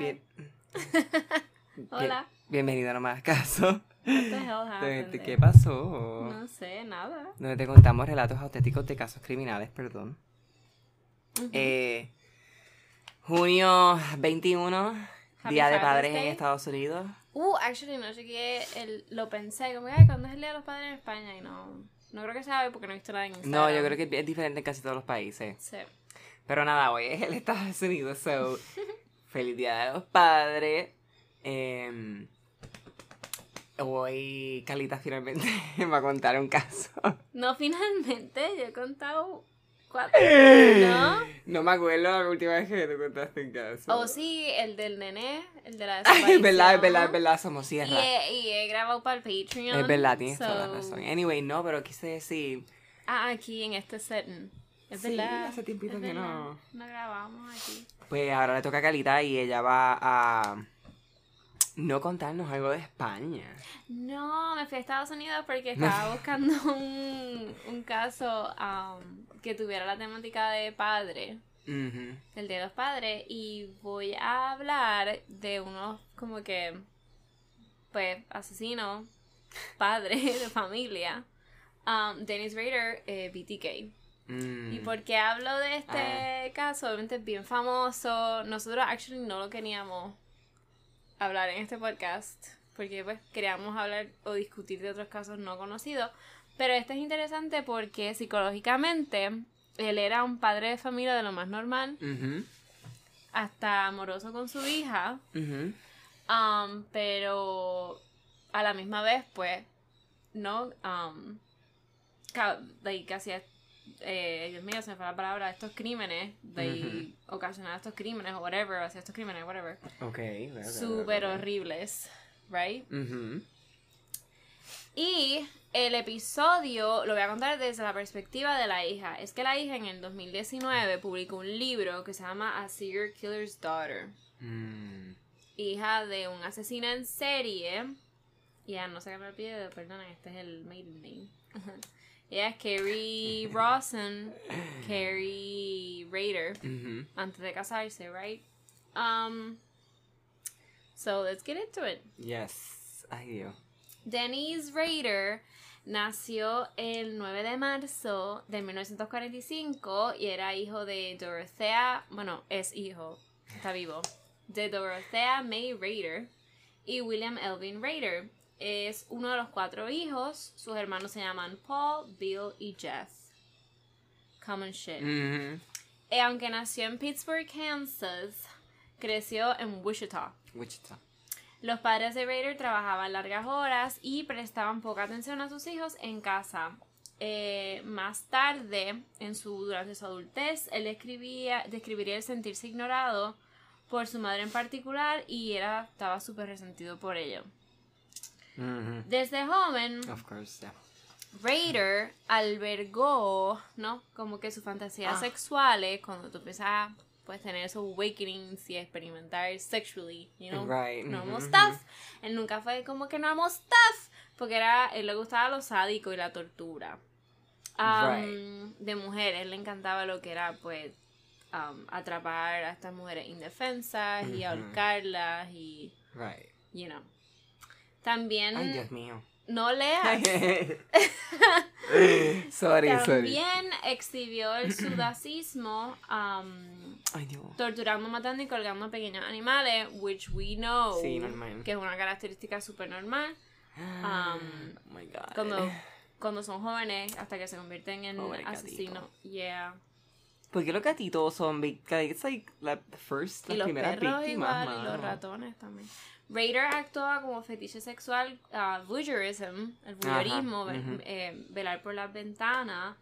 Bien. Hola. Bien- bienvenido a No Más Caso. What the hell happened ¿Qué pasó? No sé, nada. Donde te contamos relatos auténticos de casos criminales, perdón. Eh, junio 21, Happy Día de Father's Padres en Day. Estados Unidos. Uh, actually, no chequeé, el, lo pensé, como ay, ¿cuándo es el Día de los Padres en España? Y no, no creo que sea hoy porque no he visto nada en Instagram. No, yo creo que es diferente en casi todos los países. Sí. Pero nada, hoy es el Estados Unidos, so feliz Día de los Padres. Eh, hoy Calita finalmente va a contar un caso. No, finalmente, yo he contado cuatro, ¿no? No me acuerdo la última vez que tú contaste un caso. Oh, sí, el del nené, el de la desaparición. es verdad, es verdad, es verdad, somos Y sierra. he, y he grabado para el Patreon. Es verdad, tienes toda la so- razón. Anyway, no, pero quise decir. Ah, aquí en este setting. Es Sí, verdad. hace tiempito es que verdad. no. No grabamos aquí. Pues ahora le toca a Calita y ella va a. No contarnos algo de España. No, me fui a Estados Unidos porque estaba buscando un, un caso um, que tuviera la temática de padre, el Día de los Padres, y voy a hablar de unos como que, pues, asesinos, padres de familia, um, Dennis Rader, eh, BTK. Mm. ¿Y por qué hablo de este caso? Obviamente es bien famoso. Nosotros actually no lo queríamos hablar en este podcast. Porque pues queríamos hablar o discutir de otros casos no conocidos. Pero este es interesante porque psicológicamente él era un padre de familia de lo más normal. Hasta amoroso con su hija. um, pero a la misma vez pues no um, like, hacía eh, Dios mío, se me fue la palabra, estos crímenes, de ocasionar estos crímenes o whatever, hacía estos crímenes, whatever, Ok. ok, ok, súper horribles, right? Y el episodio lo voy a contar desde la perspectiva de la hija. Es que la hija en el 2019 publicó un libro que se llama A Serial Killer's Daughter. Mm. hija de un asesino en serie. Ya no sé qué me olvidé, perdona, este es el maiden name. Es Carrie Rawson, Carrie Raider, Ujú. antes de casarse, right? Um, so let's get into it. Yes. Ay, Dios. Denise Rader nació el 9 de marzo de 1945 y era hijo de Dorothea, bueno, es hijo, está vivo, de Dorothea May Rader y William Elvin Rader. Es uno de los cuatro hijos, sus hermanos se llaman Paul, Bill y Jeff. Common shit. Ujú. Eh, aunque nació en Pittsburgh, Kansas, creció en Wichita. Wichita. Los padres de Raider trabajaban largas horas y prestaban poca atención a sus hijos en casa. Eh, más tarde, en su, durante su adultez, él escribía, describiría el sentirse ignorado por su madre en particular y era, estaba súper resentido por ello. Desde joven, Of course, yeah. Raider albergó, ¿no? Como que sus fantasías Ah. sexuales, cuando tú empiezas a pues, tener esos awakenings y experimentar sexually, you know, Right, normal ujú, stuff. Él nunca fue como que normal stuff, porque era, él le gustaba lo sádico y la tortura. Um, De mujeres, le encantaba lo que era, pues, um, atrapar a estas mujeres indefensas y ahorcarlas y, Right. you know. También, Ay, Dios mío. no leas. sorry, sorry. También exhibió el sudacismo um, Ay, torturando, matando y colgando a pequeños animales, which we know Sí, normal. que es una característica súper normal Um, oh my god. cuando, cuando son jóvenes hasta que se convierten en Pobre asesinos. Yeah. Porque los gatitos son it's like la first, y las los primeras perros víctimas, igual, y los ratones también. Raider actuaba como fetiche sexual, uh, voyeurism, el voyeurismo, Ajá, eh, velar por las ventanas,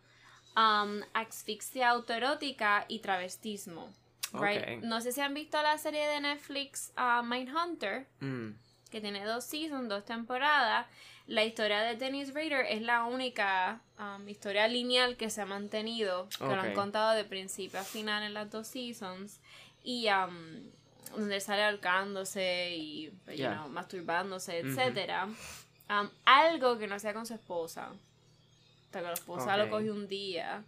um, asfixia autoerótica y travestismo. Right? No sé si han visto la serie de Netflix uh, Mindhunter, Mm. que tiene dos seasons, dos temporadas. La historia de Dennis Rader es la única um, historia lineal que se ha mantenido, que lo han contado de principio a final en las dos seasons. Y um, donde sale ahorcándose y you Yeah. know, masturbándose, etcétera. Um, algo que no sea con su esposa. Hasta que la esposa Ok. lo cogió un día.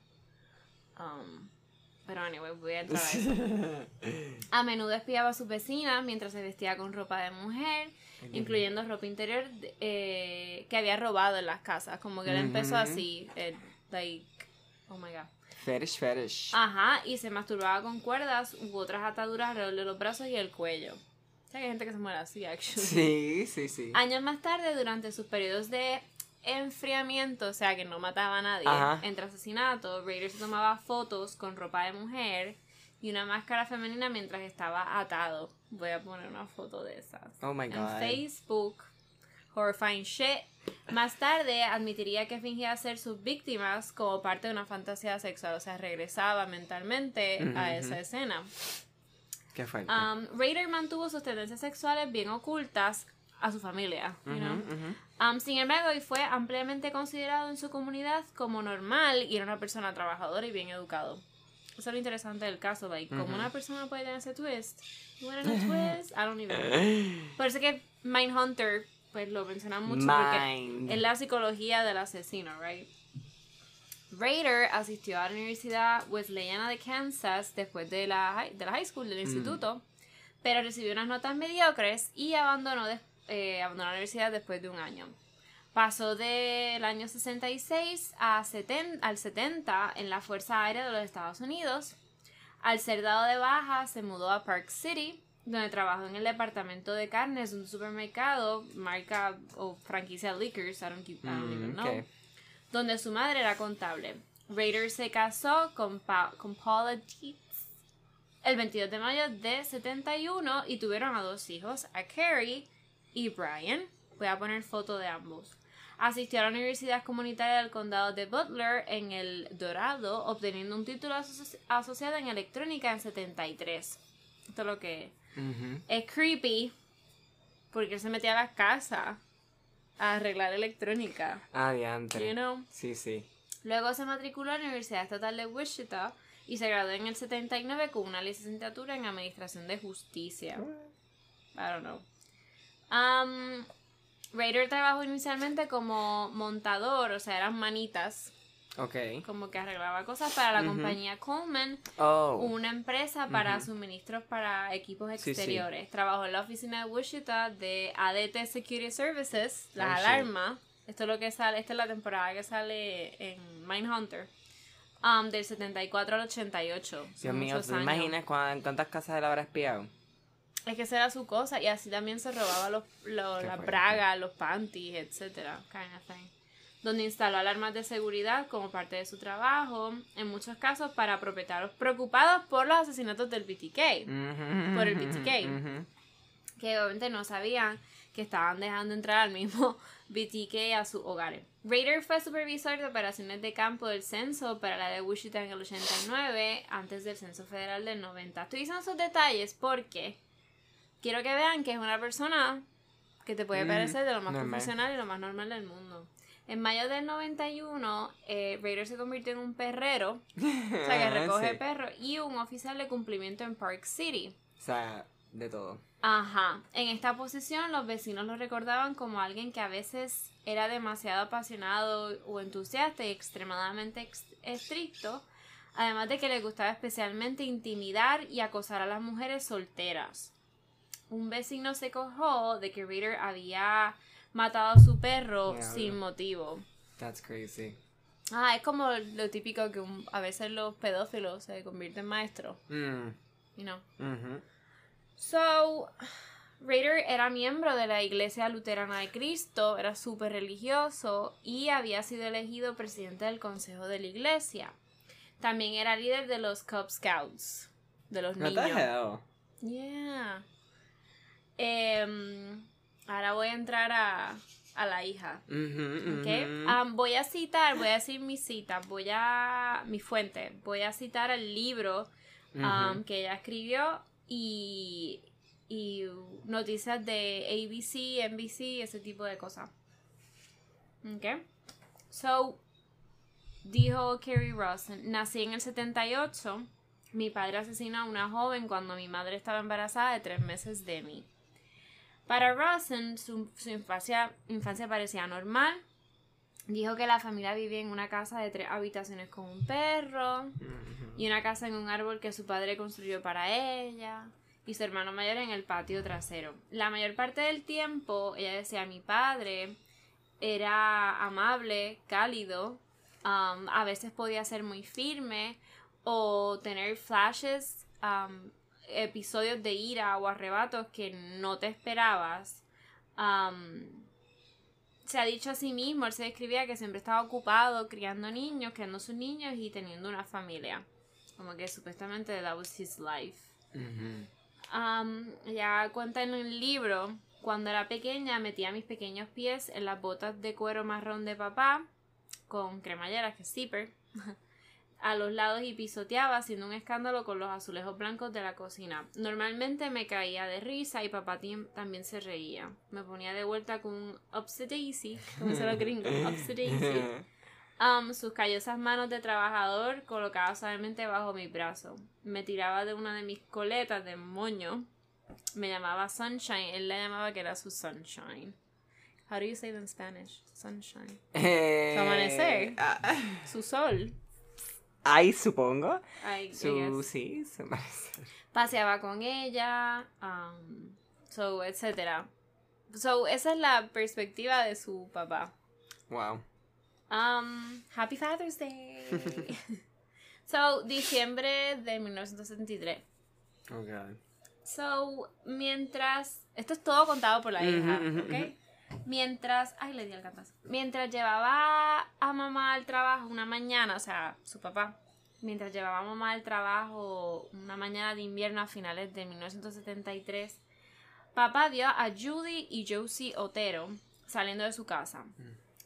Um, pero anyway, voy a entrar a eso. A menudo espiaba a sus vecinas mientras se vestía con ropa de mujer, incluyendo ropa interior eh, que había robado en las casas. Como que él empezó Ujú. así, eh, like, oh my god. Fetish, fetish. Ajá, y se masturbaba con cuerdas u otras ataduras alrededor de los brazos y el cuello. O sea que hay gente que se muere así, actually. Sí, sí, sí. Años más tarde, durante sus periodos de enfriamiento, o sea que no mataba a nadie, Ajá. entre asesinatos, Raider se tomaba fotos con ropa de mujer y una máscara femenina mientras estaba atado. Voy a poner una foto de esas. Oh my En god. Facebook. Horrifying shit. Más tarde admitiría que fingía ser sus víctimas como parte de una fantasía sexual, o sea, regresaba mentalmente a esa escena. Qué fuerte. Um, Raider mantuvo sus tendencias sexuales bien ocultas a su familia. you Ujú, know. ujú. Um, sin embargo, y fue ampliamente considerado en su comunidad como normal y era una persona trabajadora y bien educado. Eso es lo interesante del caso, like, como Ujú. una persona puede tener ese twist. You twist? I don't even know. Por eso que Mindhunter, pues lo mencionan mucho porque es la psicología del asesino, right? Raider asistió a la Universidad Wesleyana de Kansas después de la, high- de la high school, del instituto, pero recibió unas notas mediocres y abandonó, eh, abandonó la universidad después de un año. Pasó del año 66 a 70, al 70 en la Fuerza Aérea de los Estados Unidos. Al ser dado de baja, se mudó a Park City, donde trabajó en el departamento de carnes de un supermercado, marca o franquicia Liquors, I don't, keep- I don't even Mm, know, donde su madre era contable. Raider se casó con, Pa- con Paula Dietz el 22 de mayo de 71 y tuvieron a dos hijos, a Carrie y Brian. Voy a poner foto de ambos. Asistió a la Universidad Comunitaria del Condado de Butler en el Dorado, obteniendo un título aso- asociado en electrónica en 73. Esto es lo que Es creepy porque él se metía a la casa a arreglar electrónica. Ah, diantre. You know? Sí, sí. Luego se matriculó en la Universidad Estatal de Wichita y se graduó en el 79 con una licenciatura en Administración de Justicia. I don't know. Um, Raider trabajó inicialmente como montador, o sea, eran manitas, Como que arreglaba cosas para la compañía Coleman, Oh. una empresa para suministros para equipos Sí, sí. exteriores. Trabajó en la oficina de Wichita de ADT Security Services, las Oh, alarmas. Esto es lo que sale, esta es la temporada que sale en Mindhunter. Um, del 74 al 88. Dios mío, ¿te imaginas cuán- cuántas casas él habrá espiado? Es que esa era su cosa y así también se robaba los, los- las bragas, los panties, etcétera, kind of thing. Donde instaló alarmas de seguridad como parte de su trabajo, en muchos casos para propietarios preocupados por los asesinatos del BTK, Por el BTK. que obviamente no sabían que estaban dejando entrar al mismo BTK a sus hogares. Raider fue supervisor de operaciones de campo del censo para la de Wichita en el 89, antes del censo federal del 90. Estoy diciendo esos detalles porque quiero que vean que es una persona que te puede Mm, parecer de lo más normal. profesional y lo más normal del mundo. En mayo del 91, eh, Raider se convirtió en un perrero, o sea, que recoge Sí. perros, y un oficial de cumplimiento en Park City. O sea, de todo. Ajá, en esta posición los vecinos lo recordaban como alguien que a veces era demasiado apasionado o entusiasta y extremadamente ex- estricto, además de que le gustaba especialmente intimidar y acosar a las mujeres solteras. Un vecino se quejó de que Reader había matado a su perro sin motivo. That's crazy. Ah, es como lo típico que un- a veces los pedófilos se convierten en maestros, Mm, you know. ujú. So, Raider era miembro de la Iglesia Luterana de Cristo, era súper religioso y había sido elegido presidente del Consejo de la Iglesia. También era líder de los Cub Scouts, de los What niños. the hell? Yeah. Em, ahora voy a entrar a, a la hija. Voy a citar, voy a decir mi cita, voy a. mi fuente. Voy a citar el libro que ella escribió y. y noticias de ABC, NBC, ese tipo de cosas. ¿Ok? So, dijo Kerry Rosen, nací en el 78. Mi padre asesinó a una joven cuando mi madre estaba embarazada de tres meses de mí. Para Rosen, su, infancia, infancia parecía normal. Dijo que la familia vivía en una casa de tres habitaciones con un perro y una casa en un árbol que su padre construyó para ella y su hermano mayor en el patio trasero. La mayor parte del tiempo, ella decía, mi padre era amable, cálido, um, a veces podía ser muy firme o tener flashes, um, episodios de ira o arrebatos que no te esperabas. Se ha dicho a sí mismo, él se describía que siempre estaba ocupado criando niños, criando sus niños y teniendo una familia. Como que supuestamente that was his life. Ella cuenta en el libro, cuando era pequeña metía mis pequeños pies en las botas de cuero marrón de papá, con cremallera, que es zipper, a los lados y pisoteaba haciendo un escándalo con los azulejos blancos de la cocina. Normalmente me caía de risa y papá también se reía. Me ponía de vuelta con un daisy, como se lo daisy. Um, sus callosas manos de trabajador colocadas suavemente bajo mi brazo. Me tiraba de una de mis coletas de moño. Me llamaba Sunshine. Él la llamaba que era su Sunshine. How do you say that in Spanish? Sunshine. Eh, amanecer. ah, Su sol. Ay, supongo. I- Su, sí, su. Paseaba con ella. Um, so, etcétera. So, esa es la perspectiva de su papá. Wow. Um, Happy Father's Day. so, diciembre de 1973. Oh, God. So, mientras. Esto es todo contado por la hija, ujú, ¿ok? Mientras. Ay, le di cantazo. Mientras llevaba a mamá al trabajo una mañana, o sea, su papá. Mientras llevaba a mamá al trabajo una mañana de invierno a finales de 1973, papá vio a Judy y Josie Otero saliendo de su casa.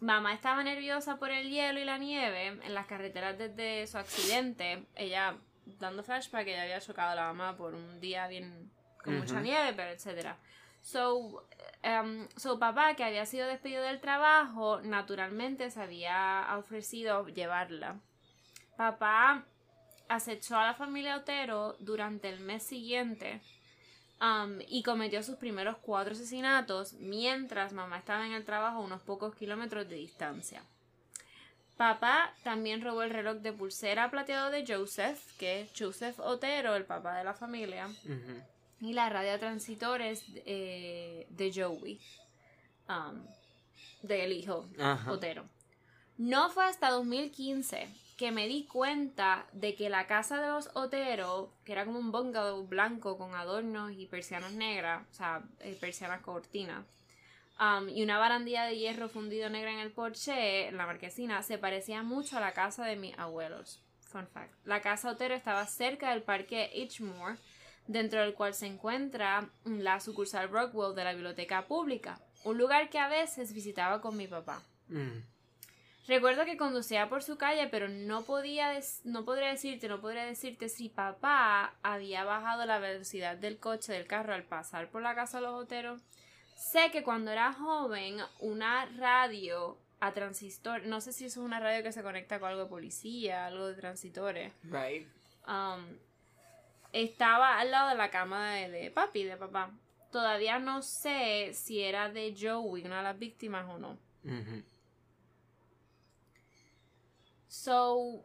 Mamá estaba nerviosa por el hielo y la nieve en las carreteras desde su accidente. Ella, dando flashback, ella había chocado a la mamá por un día bien con mucha nieve, pero etcétera. So, um, so, papá, que había sido despedido del trabajo, naturalmente se había ofrecido llevarla. Papá acechó a la familia Otero durante el mes siguiente um, y cometió sus primeros cuatro asesinatos mientras mamá estaba en el trabajo a unos pocos kilómetros de distancia. Papá también robó el reloj de pulsera plateado de Joseph, que es Joseph Otero, el papá de la familia. Y la radiotransitores eh, de Joey, um, del hijo Ajá. Otero. No fue hasta 2015 que me di cuenta de que la casa de los Otero, que era como un bungalow blanco con adornos y persianas negras, o sea, eh, persianas cortinas, um, y una barandilla de hierro fundido negra en el porche, en la marquesina, se parecía mucho a la casa de mis abuelos. Fun fact. La casa Otero estaba cerca del parque Edgemore, dentro del cual se encuentra la sucursal Rockwell de la biblioteca pública, un lugar que a veces visitaba con mi papá. Mm. Recuerdo que conducía por su calle, pero no podía no podría decirte, no podría decirte si papá había bajado la velocidad del coche del carro al pasar por la casa de los Oteros. Sé que cuando era joven, una radio a transistor, no sé si eso es una radio que se conecta con algo de policía, algo de transitores, Right. um, estaba al lado de la cama de, de papi, de papá. Todavía no sé si era de Joey, una de las víctimas o no. Ujú. So.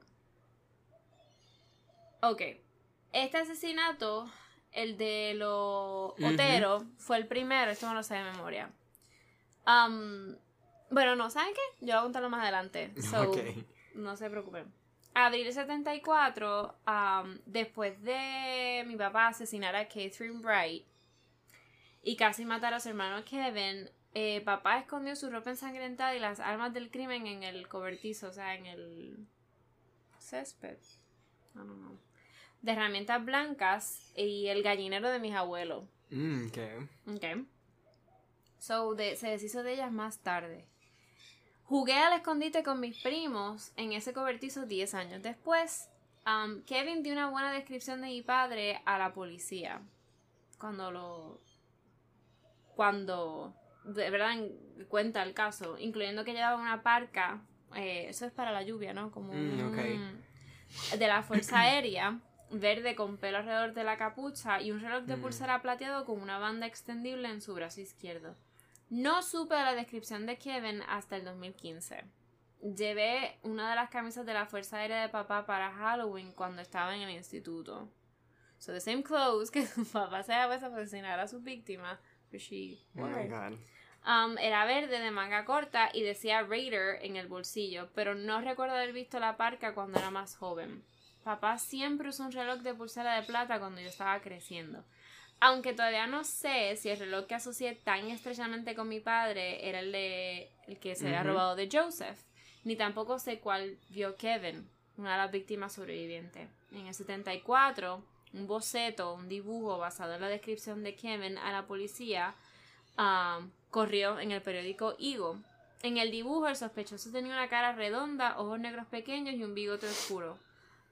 Ok. Este asesinato, el de los. Otero, fue el primero. Esto no lo sé de memoria. Um, bueno, no, ¿saben qué? Yo voy a contarlo más adelante. So, no se preocupen. Abril 74, um, después de mi papá asesinar a Catherine Bright y casi matar a su hermano Kevin, eh, papá escondió su ropa ensangrentada y las armas del crimen en el cobertizo, o sea, en el césped. I don't know. De herramientas blancas y el gallinero de mis abuelos. Mm, ok. Ok. So, de- se deshizo de ellas más tarde. Jugué al escondite con mis primos en ese cobertizo 10 años después. Um, Kevin dio una buena descripción de mi padre a la policía. Cuando lo. Cuando. De verdad en- cuenta el caso. Incluyendo que llevaba una parca. eh, eso es para la lluvia, ¿no? Como Mm, un- de la Fuerza Aérea. Verde con pelo alrededor de la capucha y un reloj de Mm. pulsera plateado con una banda extendible en su brazo izquierdo. No supe de la descripción de Kevin hasta el 2015. Llevé una de las camisas de la Fuerza Aérea de papá para Halloween cuando estaba en el instituto. So the same clothes que su papá se había puesto para asesinar a sus víctimas. But she Oh my god. Um, era verde de manga corta y decía Raider en el bolsillo, pero no recuerdo haber visto la parca cuando era más joven. Papá siempre usó un reloj de pulsera de plata cuando yo estaba creciendo. Aunque todavía no sé si el reloj que asocié tan estrechamente con mi padre era el de el que se había robado de Joseph, ni tampoco sé cuál vio Kevin, una de las víctimas sobrevivientes. En el 74, un boceto, un dibujo basado en la descripción de Kevin a la policía um, corrió en el periódico Igo. En el dibujo, el sospechoso tenía una cara redonda, ojos negros pequeños y un bigote oscuro.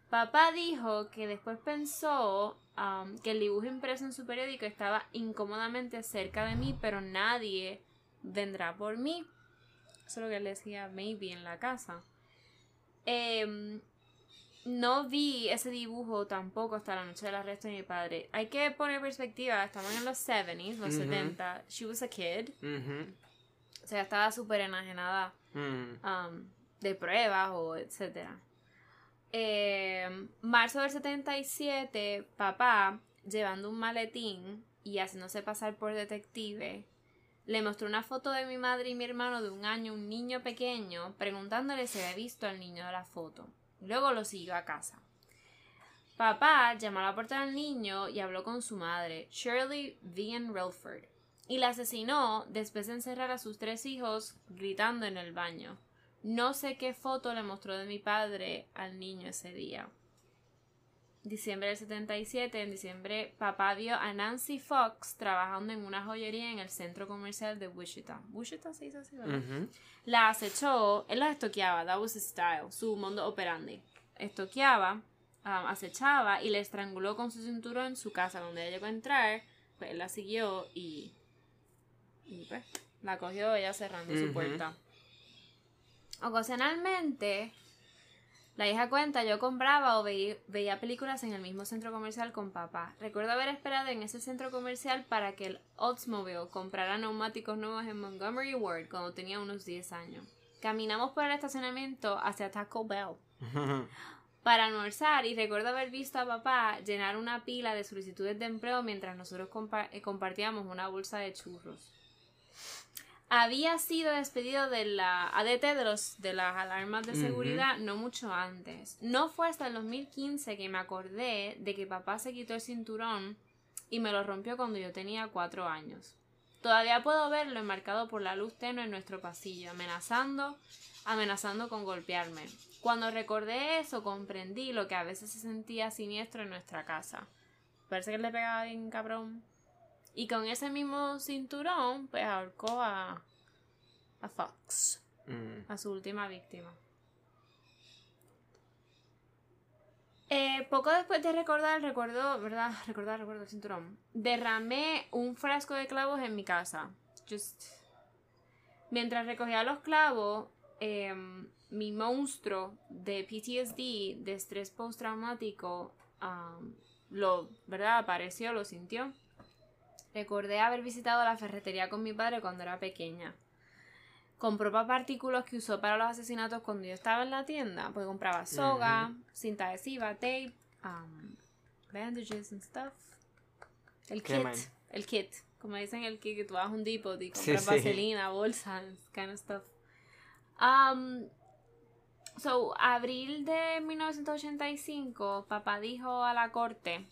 Papá dijo que después pensó um, que el dibujo impreso en su periódico estaba incómodamente cerca de mí, pero nadie vendrá por mí. Eso es lo que él decía, maybe en la casa. Em, no vi ese dibujo tampoco hasta la noche del arresto de mi padre. Hay que poner perspectiva, estamos en los 70s, los Ujú. 70. She was a kid. Mhm. O sea, estaba súper enajenada Mm. um, de pruebas o etcétera. Eh, marzo del 77, papá, llevando un maletín y haciéndose pasar por detective, le mostró una foto de mi madre y mi hermano de un año, un niño pequeño, preguntándole si había visto al niño de la foto. Luego lo siguió a casa. Papá llamó a la puerta del niño y habló con su madre, Shirley Vian Relford, y la asesinó después de encerrar a sus tres hijos gritando en el baño. No sé qué foto le mostró de mi padre al niño ese día. Diciembre del 77, en diciembre, papá vio a Nancy Fox trabajando en una joyería en el centro comercial de Wichita. Wichita se dice así, ¿verdad? La acechó, él la estoqueaba, that was his style, su mundo operandi. Estoqueaba, um, acechaba y le estranguló con su cinturón en su casa. Donde ella llegó a entrar, pues él la siguió y. Y pues, la cogió ella cerrando su puerta. Ocasionalmente, la hija cuenta, yo compraba o veí- veía películas en el mismo centro comercial con papá. Recuerdo haber esperado en ese centro comercial para que el Oldsmobile comprara neumáticos nuevos en Montgomery Ward cuando tenía unos 10 años. Caminamos por el estacionamiento hacia Taco Bell para almorzar y recuerdo haber visto a papá llenar una pila de solicitudes de empleo mientras nosotros compa- eh, compartíamos una bolsa de churros. Había sido despedido de la ADT de, los, de las alarmas de seguridad no mucho antes. No fue hasta el 2015 que me acordé de que papá se quitó el cinturón y me lo rompió cuando yo tenía cuatro años. Todavía puedo verlo enmarcado por la luz tenue en nuestro pasillo, amenazando, amenazando con golpearme. Cuando recordé eso, comprendí lo que a veces se sentía siniestro en nuestra casa. Parece que le pegaba bien cabrón. Y con ese mismo cinturón, pues ahorcó a, a Fox, Mm. a su última víctima. Eh, poco después de recordar, recuerdo, ¿verdad? Recordar, recuerdo el cinturón. Derramé un frasco de clavos en mi casa. Just. Mientras recogía los clavos, em, mi monstruo de PTSD, de estrés postraumático, am, lo, ¿verdad? Apareció, lo sintió. Recordé haber visitado la ferretería con mi padre cuando era pequeña. Compró papá artículos que usó para los asesinatos cuando yo estaba en la tienda. Pues compraba soga, cinta adhesiva, tape, um, bandages and stuff. El Qué kit. man. El kit. Como dicen el kit que tú vas a un depot y compras sí. vaselina, bolsas, kind of stuff. Um, so, abril de 1985, papá dijo a la corte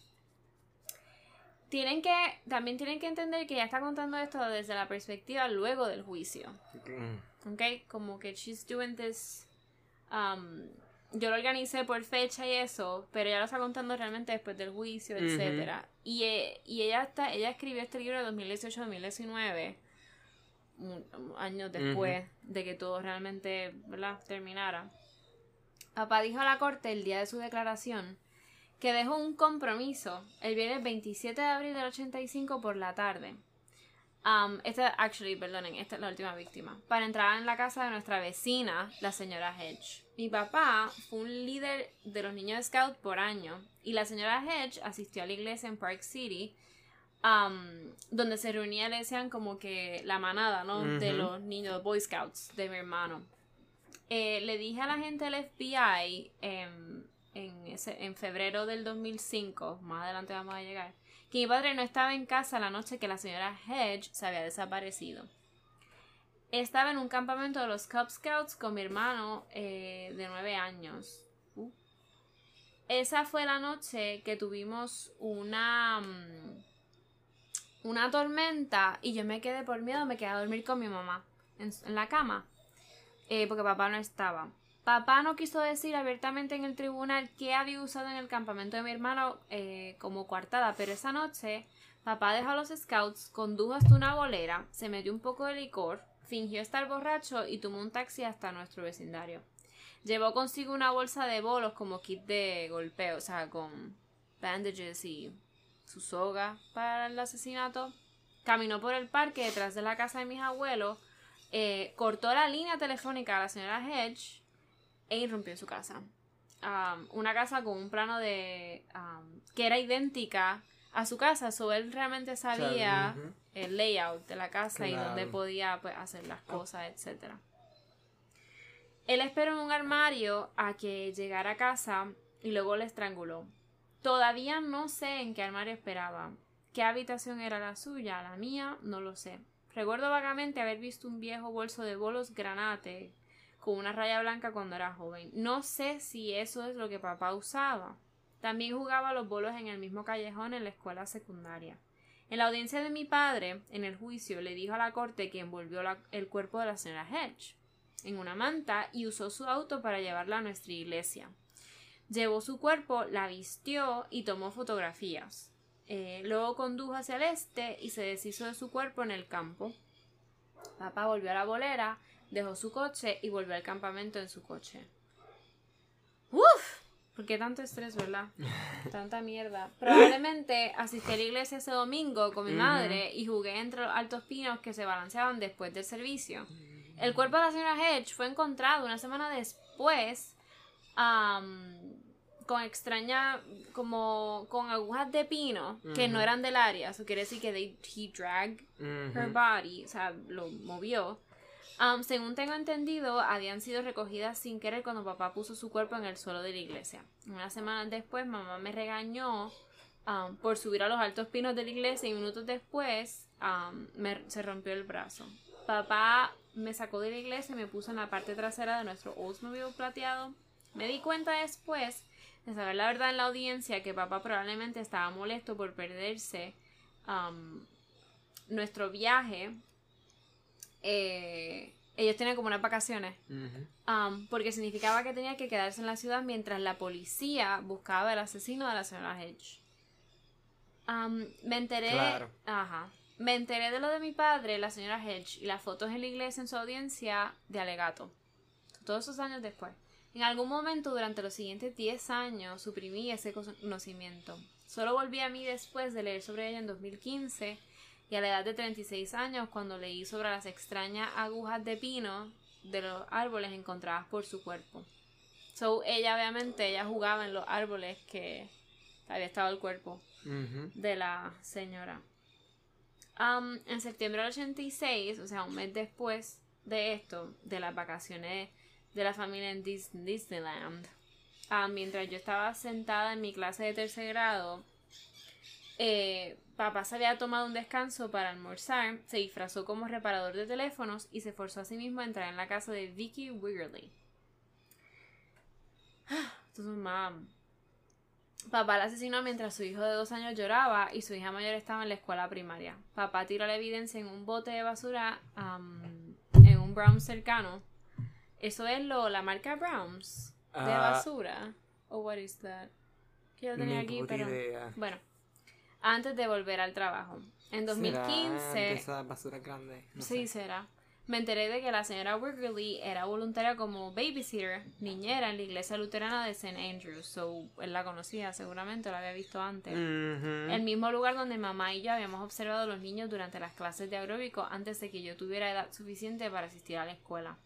tienen que también tienen que entender que ella está contando esto desde la perspectiva luego del juicio Mm. ¿ok? como que she's doing this um, yo lo organicé por fecha y eso, pero ella lo está contando realmente después del juicio, etcétera. Y, eh, y ella está, ella escribió este libro de 2018-2019, años después de que todo realmente ¿verdad? terminara. Papá dijo a la corte el día de su declaración que dejó un compromiso el viernes 27 de abril del 85 por la tarde. Um, esta, actually, perdonen, esta es la última víctima. Para entrar en la casa de nuestra vecina, la señora Hedge. Mi papá fue un líder de los niños Scout por año y la señora Hedge asistió a la iglesia en Park City, um, donde se reunía, le decían como que la manada, ¿no? De los niños Boy Scouts de mi hermano. Eh, le dije a la gente del FBI en, ese, en febrero del 2005, más adelante vamos a llegar, que mi padre no estaba en casa la noche que la señora Hedge se había desaparecido. Estaba en un campamento de los Cub Scouts con mi hermano eh, de nueve años. Uh. Esa fue la noche que tuvimos una, mm, una tormenta y yo me quedé por miedo, me quedé a dormir con mi mamá en, la cama eh, porque papá no estaba. Papá no quiso decir abiertamente en el tribunal que había usado en el campamento de mi hermano eh, como coartada, pero esa noche papá dejó a los scouts, condujo hasta una bolera, se metió un poco de licor, fingió estar borracho y tomó un taxi hasta nuestro vecindario. Llevó consigo una bolsa de bolos como kit de golpeo, o sea, con bandages y su soga para el asesinato. Caminó por el parque detrás de la casa de mis abuelos, eh, cortó la línea telefónica a la señora Hedge e irrumpió en su casa. una casa con un plano de. que era idéntica a su casa, so él realmente sabía el layout de la casa y dónde podía pues, hacer las cosas, etc. Él esperó en un armario a que llegara a casa y luego le estranguló. Todavía no sé en qué armario esperaba. ¿Qué habitación era la suya? La mía, no lo sé. Recuerdo vagamente haber visto un viejo bolso de bolos granate con una raya blanca cuando era joven. No sé si eso es lo que papá usaba. También jugaba los bolos en el mismo callejón en la escuela secundaria. En la audiencia de mi padre, en el juicio, le dijo a la corte que envolvió el cuerpo de la señora Hedge en una manta y usó su auto para llevarla a nuestra iglesia. Llevó su cuerpo, la vistió y tomó fotografías. Eh, luego condujo hacia el este y se deshizo de su cuerpo en el campo. Papá volvió a la bolera dejó su coche y volvió al campamento en su coche. ¡Uf! ¿Por qué tanto estrés, verdad? Tanta mierda. Probablemente asistí a la iglesia ese domingo con mi madre y jugué entre los altos pinos que se balanceaban después del servicio. El cuerpo de la señora Hedge fue encontrado una semana después con extraña, como con agujas de pino que no eran del área. Eso quiere decir que they, he dragged her body, o sea, lo movió según tengo entendido, habían sido recogidas sin querer cuando papá puso su cuerpo en el suelo de la iglesia. Una semana después, mamá me regañó por subir a los altos pinos de la iglesia y minutos después se rompió el brazo. Papá me sacó de la iglesia y me puso en la parte trasera de nuestro Oldsmobile plateado. Me di cuenta después de saber la verdad en la audiencia que papá probablemente estaba molesto por perderse nuestro viaje eh, ellos tenían como unas vacaciones. Um, porque significaba que tenía que quedarse en la ciudad mientras la policía buscaba al asesino de la señora Hedge. Um, me enteré. Ajá. Me enteré de lo de mi padre, la señora Hedge, y las fotos en la iglesia en su audiencia de alegato. Todos esos años después. En algún momento durante los siguientes 10 años suprimí ese conocimiento. Solo volví a mí después de leer sobre ella en 2015 y a la edad de 36 años cuando leí sobre las extrañas agujas de pino de los árboles encontradas por su cuerpo. So, ella obviamente, ella jugaba en los árboles que había estado el cuerpo de la señora. Um, en septiembre del 86, o sea, un mes después de esto, de las vacaciones de la familia en Disneyland, um, mientras yo estaba sentada en mi clase de tercer grado, eh, papá se había tomado un descanso para almorzar, se disfrazó como reparador de teléfonos y se forzó a sí mismo a entrar en la casa de Vicky Wiggerly. Entonces, mam. Papá la asesinó mientras su hijo de dos años lloraba y su hija mayor estaba en la escuela primaria. Papá tiró la evidencia en un bote de basura en un Brown cercano. Eso es lo, la marca Browns. de Ah, basura. ¿O what is that? Que yo tenía aquí, pero... idea. Bueno, antes de volver al trabajo. En ¿Será de 2015... esa basura grande? No sí, sé. será. Me enteré de que la señora Wrigley era voluntaria como babysitter, niñera en la iglesia luterana de St. Andrews. So, él la conocía, seguramente la había visto antes. El mismo lugar donde mamá y yo habíamos observado a los niños durante las clases de aeróbico antes de que yo tuviera edad suficiente para asistir a la escuela.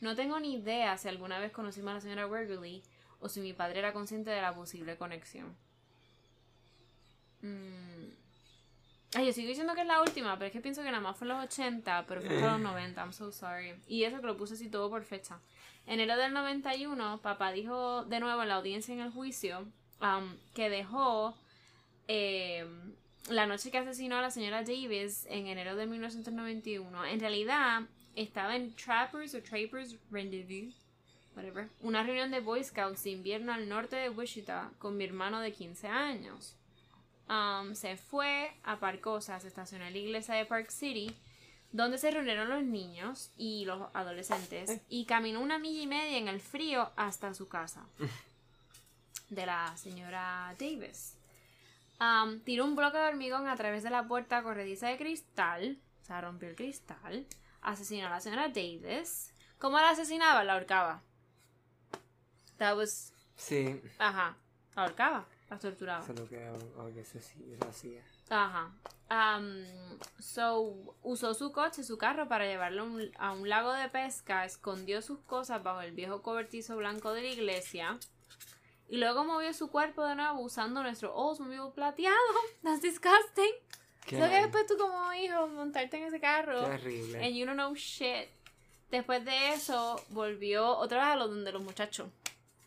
No tengo ni idea si alguna vez conocimos a la señora Wrigley o si mi padre era consciente de la posible conexión. Mm. Ay, yo sigo diciendo que es la última, pero es que pienso que nada más fue en los 80, pero fue hasta los 90, I'm so sorry. Y eso que lo puse así todo por fecha. Enero del 91, papá dijo de nuevo en la audiencia en el juicio um, que dejó eh, la noche que asesinó a la señora Davis en enero de 1991. En realidad, estaba en Trappers o Trappers Rendezvous, whatever, una reunión de Boy Scouts de invierno al norte de Wichita con mi hermano de 15 años. Um, se fue, aparcó, o sea, se estacionó en la iglesia de Park City, donde se reunieron los niños y los adolescentes, y caminó una milla y media en el frío hasta su casa de la señora Davis. Um, tiró un bloque de hormigón a través de la puerta corrediza de cristal, o sea, rompió el cristal, asesinó a la señora Davis. ¿Cómo la asesinaba? La ahorcaba. That was, Sí, ajá, la ahorcaba, la torturaba. eso es lo que, o que se sí, eso hacía. Ajá. Am, so, usó su coche, su carro para llevarlo a un, a un lago de pesca, escondió sus cosas bajo el viejo cobertizo blanco de la iglesia y luego movió su cuerpo de nuevo usando nuestro Oldsmobile plateado. That's disgusting. Qué So que después tú como hijo montarte en ese carro Qué horrible. and you don't know shit. Después de eso volvió otra vez a lo donde los muchachos,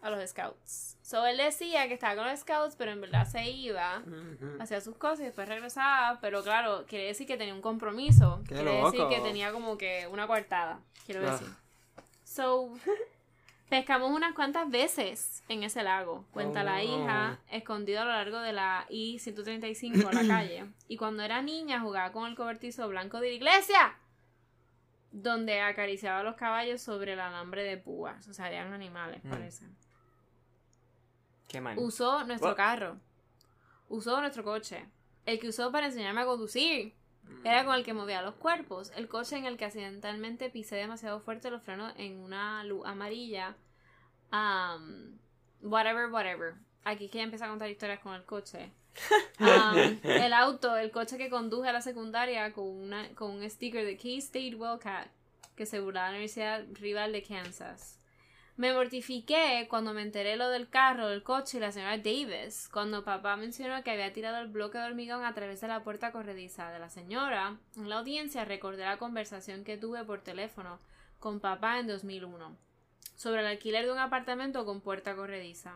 a los scouts. So él decía que estaba con los scouts, pero en verdad se iba Ujú. hacía sus cosas y después regresaba, pero claro, quiere decir que tenía un compromiso. ¡Qué quiere decir que tenía como que una coartada, quiero Ah. decir. So, pescamos unas cuantas veces en ese lago, cuenta Oh, la no. hija, escondido a lo largo de la I-135 a la calle. Y cuando era niña jugaba con el cobertizo blanco de la iglesia, donde acariciaba a los caballos sobre el alambre de púas. O sea, eran animales, Mm. parece. Qué mal. Usó nuestro What? carro. Usó nuestro coche. El que usó para enseñarme a conducir. Era con el que movía los cuerpos. El coche en el que accidentalmente pisé demasiado fuerte los frenos en una luz amarilla. Um, whatever, whatever. Aquí es que ya empieza a contar historias con el coche. Um, el auto, el coche que conduje a la secundaria con, una, con un sticker de K-State Wildcat que se burlaba la Universidad Rival de Kansas. Me mortifiqué cuando me enteré lo del carro, del coche y la señora Davis, cuando papá mencionó que había tirado el bloque de hormigón a través de la puerta corrediza de la señora. En la audiencia recordé la conversación que tuve por teléfono con papá en 2001 sobre el alquiler de un apartamento con puerta corrediza.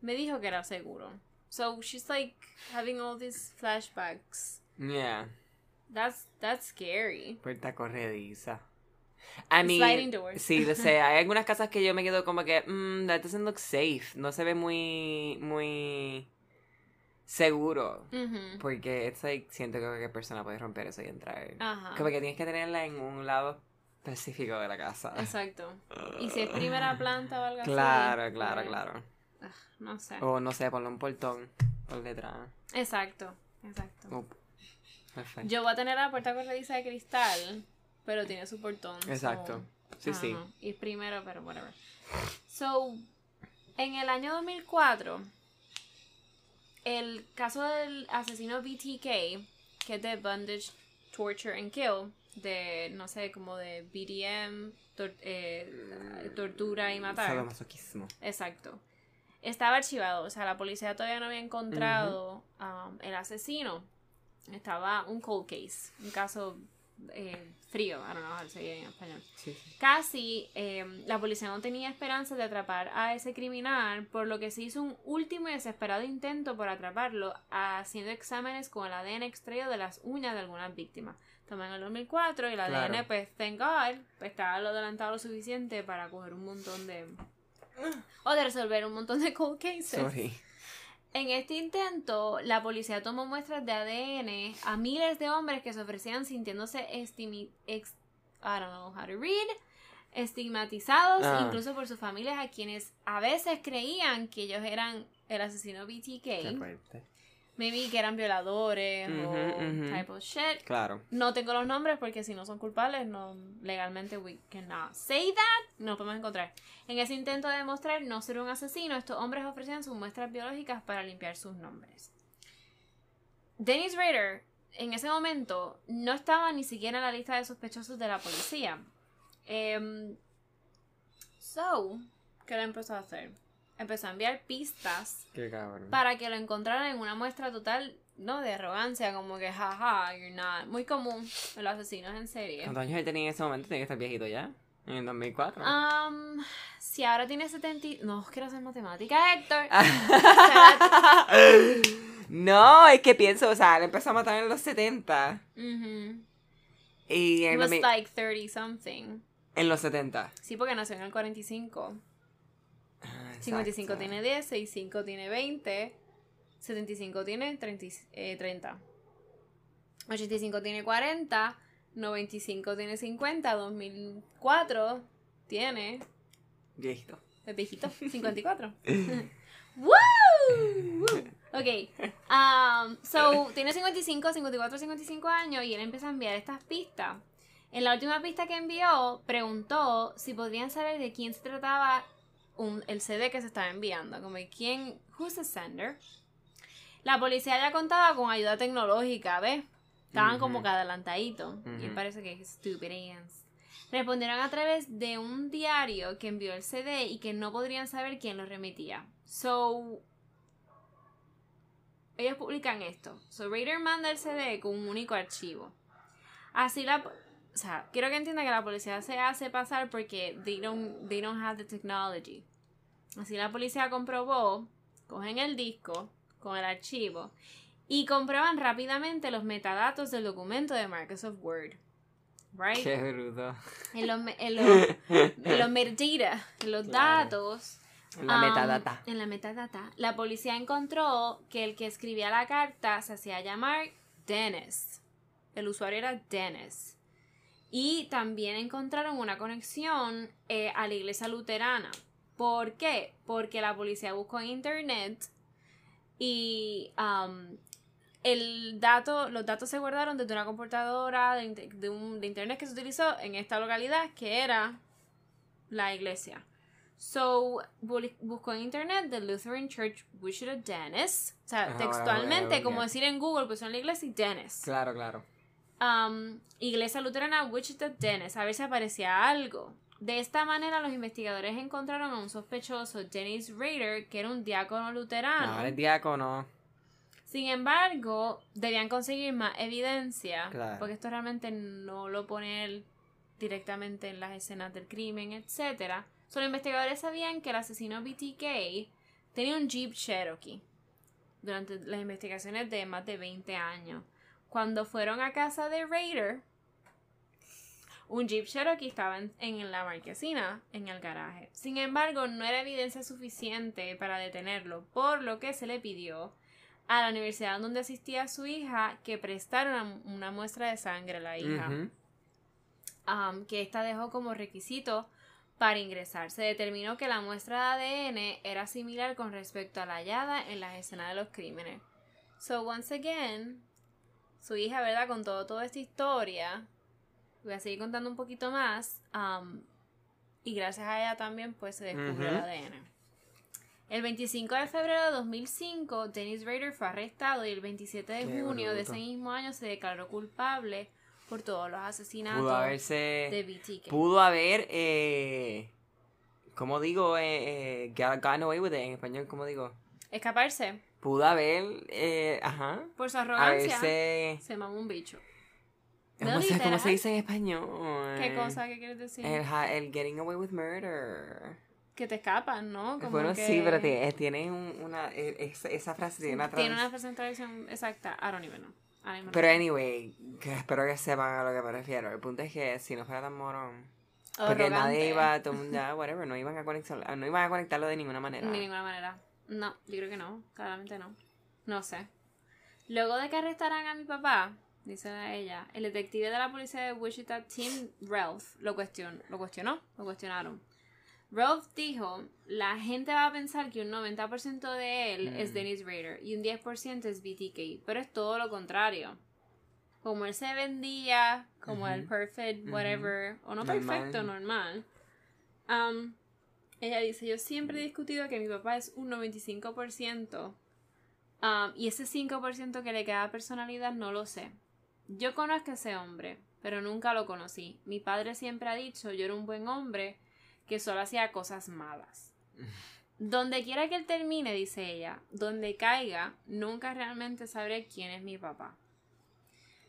Me dijo que era seguro. So she's like having all these flashbacks. Yeah. That's that's scary. Puerta corrediza. I mean, Sliding doors. sí, lo sé. Hay algunas casas que yo me quedo como que, mmm, that doesn't look safe. No se ve muy, muy seguro. Ujú. Porque it's like, siento que cualquier persona puede romper eso y entrar. Ajá. Como que tienes que tenerla en un lado específico de la casa. Exacto. Y si es primera planta o algo así. Claro, claro, pues, claro. ah, No sé. O no sé, ponle un portón por detrás. Exacto, exacto. Perfecto. Yo voy a tener la puerta corrediza de cristal, pero tiene su portón. so- Exacto. Sí, sí. Y primero, pero whatever. So, en el año 2004, el caso del asesino BTK, que es de Bondage, Torture and Kill, de, no sé, como de BDM, tor- eh, tortura y matar. Sadomasoquismo. Exacto. Estaba archivado, o sea, la policía todavía no había encontrado um, el asesino. Estaba un cold case, un caso eh, frío, I don't know how to say it en español. Sí, sí. Casi eh, la policía no tenía esperanza de atrapar a ese criminal, por lo que se hizo un último y desesperado intento por atraparlo, haciendo exámenes con el ADN extraído de las uñas de algunas víctimas. Estamos en el 2004 y el ADN, Claro. pues, thank God, pues, estaba lo adelantado lo suficiente para coger un montón de... O de resolver un montón de cold cases. Sorry. En este intento, la policía tomó muestras de ADN a miles de hombres que se ofrecían sintiéndose estimi ex- I don't know how to read, estigmatizados Ah. incluso por sus familias a quienes a veces creían que ellos eran el asesino Qué BTK. fuerte. Maybe que eran violadores o ujú. type of shit. Claro. No tengo los nombres porque si no son culpables, no legalmente we cannot say that. No podemos encontrar. En ese intento de demostrar no ser un asesino, estos hombres ofrecían sus muestras biológicas para limpiar sus nombres. Dennis Rader en ese momento no estaba ni siquiera en la lista de sospechosos de la policía. Em, so, ¿qué le empezó a hacer? Empezó a enviar pistas Qué cabrón. para que lo encontraran en una muestra total, ¿no? De arrogancia, como que jaja, you're not. Muy común en los asesinos en serie. ¿Cuántos años él tenía en ese momento? Tiene que estar viejito ya. En el 2004. Um, si ahora tiene 70. y- No, quiero hacer matemática, Héctor. no, es que pienso, o sea, él empezó a matar en los 70. Ujú. Y He en, was los- like 30 something. en los 70. Sí, porque nació en el 45. Ah, 55 exacto. tiene 10, 65 tiene 20, 75 tiene 30. y- eh, 30. 85 tiene 40, 95 tiene 50, 2004 tiene Viejito. el viejito 54. ¡Woo! Ok, um, so tiene 55, 54, 55 años y él empieza a enviar estas pistas. En la última pista que envió, preguntó si podrían saber de quién se trataba un- el CD que se estaba enviando, como quién, who's the sender. La policía ya contaba con ayuda tecnológica, ¿ves? Estaban como que adelantaditos. Y parece que es stupid. Respondieron a través de un diario que envió el CD y que no podrían saber quién lo remitía. So, ellos publican esto. So, Raider manda el CD con un único archivo. Así la... O sea, quiero que entiendan que la policía se hace pasar porque they don't, they don't have the technology. Así la policía comprobó, cogen el disco con el archivo y comprueban rápidamente los metadatos del documento de Microsoft Word. Right? Qué bruto. En los, en los, en los metadata, en los Claro. datos, La Um, metadata. En la metadata, la policía encontró que el que escribía la carta se hacía llamar Dennis. El usuario era Dennis. Y también encontraron una conexión eh, a la iglesia luterana. ¿Por qué? Porque la policía buscó en internet y um, el dato, los datos se guardaron desde una computadora de, inte- de un- de internet que se utilizó en esta localidad, que era la iglesia. So, bu- buscó en internet The Lutheran Church Wichita Dennis. O sea, textualmente, bueno, como decir en Google, pusieron en la iglesia y Dennis. Claro, claro. Um, iglesia Luterana Wichita Dennis, a ver si aparecía algo. De esta manera, los investigadores encontraron a un sospechoso, Dennis Rader, que era un diácono luterano. Ahora es diácono. Sin embargo, debían conseguir más evidencia, Claro. porque esto realmente no lo pone él directamente en las escenas del crimen, etc. Solo investigadores sabían que el asesino BTK tenía un Jeep Cherokee durante las investigaciones de más de 20 años. Cuando fueron a casa de Raider, un Jeep Cherokee estaba en, en la marquesina, en el garaje. Sin embargo, no era evidencia suficiente para detenerlo, por lo que se le pidió a la universidad donde asistía su hija que prestara una, una muestra de sangre a la hija, um, que ésta dejó como requisito para ingresar. Se determinó que la muestra de ADN era similar con respecto a la hallada en las escenas de los crímenes. So, once again, su hija, ¿verdad? Con todo, toda esta historia, voy a seguir contando un poquito más, um, y gracias a ella también, pues se descubrió el. ADN. El 25 de febrero de 2005, Dennis Rader fue arrestado y el 27 de Qué junio de ese mismo año se declaró culpable por todos los asesinatos Pudo haberse. de BTK. Pudo haber. Eh, ¿Cómo digo? Eh, eh, got- gotten away with it en español, ¿cómo digo? Escaparse Pudo haber. Eh, ajá. por su arrogancia. Haberse. Se mamó un bicho. ¿Cómo, No, se, cómo se dice en español? ¿Qué cosa? ¿Qué quieres decir? El, el getting away with murder. Que te escapan, ¿no? Como bueno, que sí, pero tiene, eh, tiene un- una. eh, esa, esa frase tiene una Tiene una trans- presentación exacta. I don't even know. I don't even Pero know. anyway, que espero que sepan a lo que me refiero. El punto es que si no fuera tan morón. Porque arrogante. nadie iba, todo el mundo, whatever, no iban a conectar, no iban a conectarlo de ninguna manera. De ninguna manera. No, yo creo que no. Claramente no. No sé. Luego de que arrestaran a mi papá, dice a ella, el detective de la policía de Wichita, Tim Ralph, lo, cuestionó, lo cuestionó, lo cuestionaron. Ralph dijo, la gente va a pensar que un 90% de él es Mm. Dennis Rader y un 10% es BTK, pero es todo lo contrario. Como él se vendía, como el perfect, whatever, o no perfecto, normal. Um, ella dice, yo siempre he discutido que mi papá es un 95%. um, y ese 5% que le queda personalidad no lo sé. Yo conozco a ese hombre, pero nunca lo conocí. Mi padre siempre ha dicho, yo era un buen hombre que solo hacía cosas malas. Donde quiera que él termine, dice ella, donde caiga, nunca realmente sabré quién es mi papá.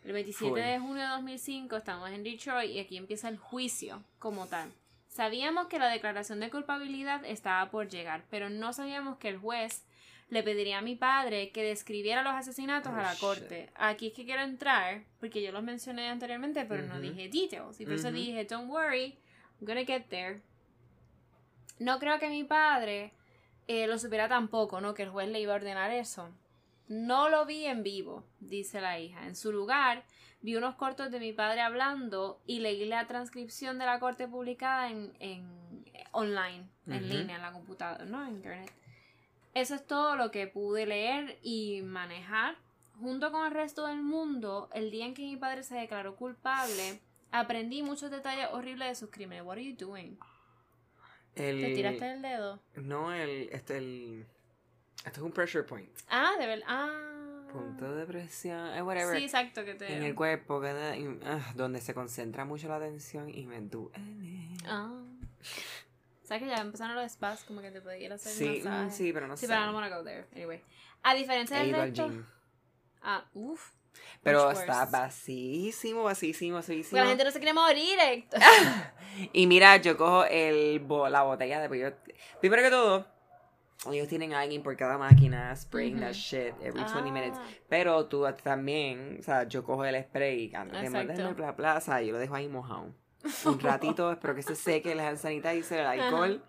El 27 Full. de junio de 2005 estamos en Detroit y aquí empieza el juicio como tal. Sabíamos que la declaración de culpabilidad estaba por llegar, pero no sabíamos que el juez le pediría a mi padre que describiera los asesinatos Oh, a la shit. corte. Aquí es que quiero entrar, porque yo los mencioné anteriormente, pero no dije details. Y por eso dije, don't worry, I'm gonna get there. No creo que mi padre eh, lo supiera tampoco, ¿no? Que el juez le iba a ordenar eso. No lo vi en vivo, dice la hija. En su lugar, vi unos cortos de mi padre hablando y leí la transcripción de la corte publicada en, en online, en línea, en la computadora, no en internet. Eso es todo lo que pude leer y manejar. Junto con el resto del mundo, el día en que mi padre se declaró culpable, aprendí muchos detalles horribles de sus crímenes. What are you doing? El... ¿Te tiraste el dedo? No, el, este, el... Esto es un pressure point. Ah, de verdad. Ah. Punto de presión, eh, whatever. Sí, exacto, que te. en el cuerpo, que ah, donde se concentra mucho la atención y me duele. Ah. ¿Sabes que ya empezaron los spas? Como que te podía hacer sí, masaje. mm, sí, pero no Sí, sé. pero I don't wanna go there. Anyway. A diferencia del resto. gym. Ah, uff. Pero Much está worse. vacísimo, vacísimo, vacísimo. Porque la gente no se quiere morir, Héctor. Y mira, yo cojo el bo- la botella de pollo. Primero que todo, ellos tienen a alguien por cada máquina spraying that Ujú. shit every 20 Ah. minutes. Pero tú también, o sea, yo cojo el spray antes de Exacto. mandarlo a la plaza y yo lo dejo ahí mojado. Un ratito, espero que se seque hand sanitizer, el alcohol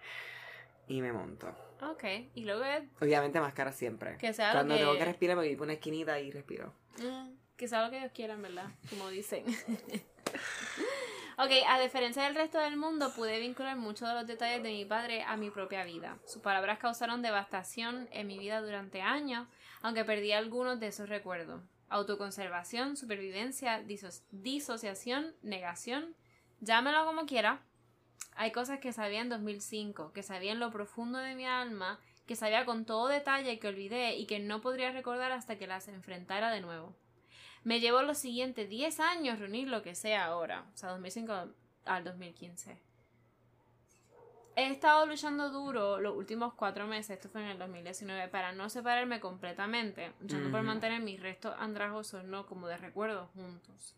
y me monto. Ok. Y luego es. Obviamente máscara siempre. Que sea lo Cuando tengo que- que respirar me voy por una esquinita y respiro. mm, que sea lo que ellos quieran, ¿verdad? Como dicen. Ok, a diferencia del resto del mundo, pude vincular muchos de los detalles de mi padre a mi propia vida. Sus palabras causaron devastación en mi vida durante años, aunque perdí algunos de esos recuerdos. Autoconservación, supervivencia, diso- disociación, negación, llámelo como quiera. Hay cosas que sabía en 2005, que sabía en lo profundo de mi alma, que sabía con todo detalle que olvidé y que no podría recordar hasta que las enfrentara de nuevo. Me llevó los siguientes 10 años reunir lo que sea ahora, o sea, 2005 al 2015. He estado luchando duro los últimos cuatro meses, esto fue en el 2019, para no separarme completamente, luchando por mantener mis restos andrajosos, no como de recuerdos juntos.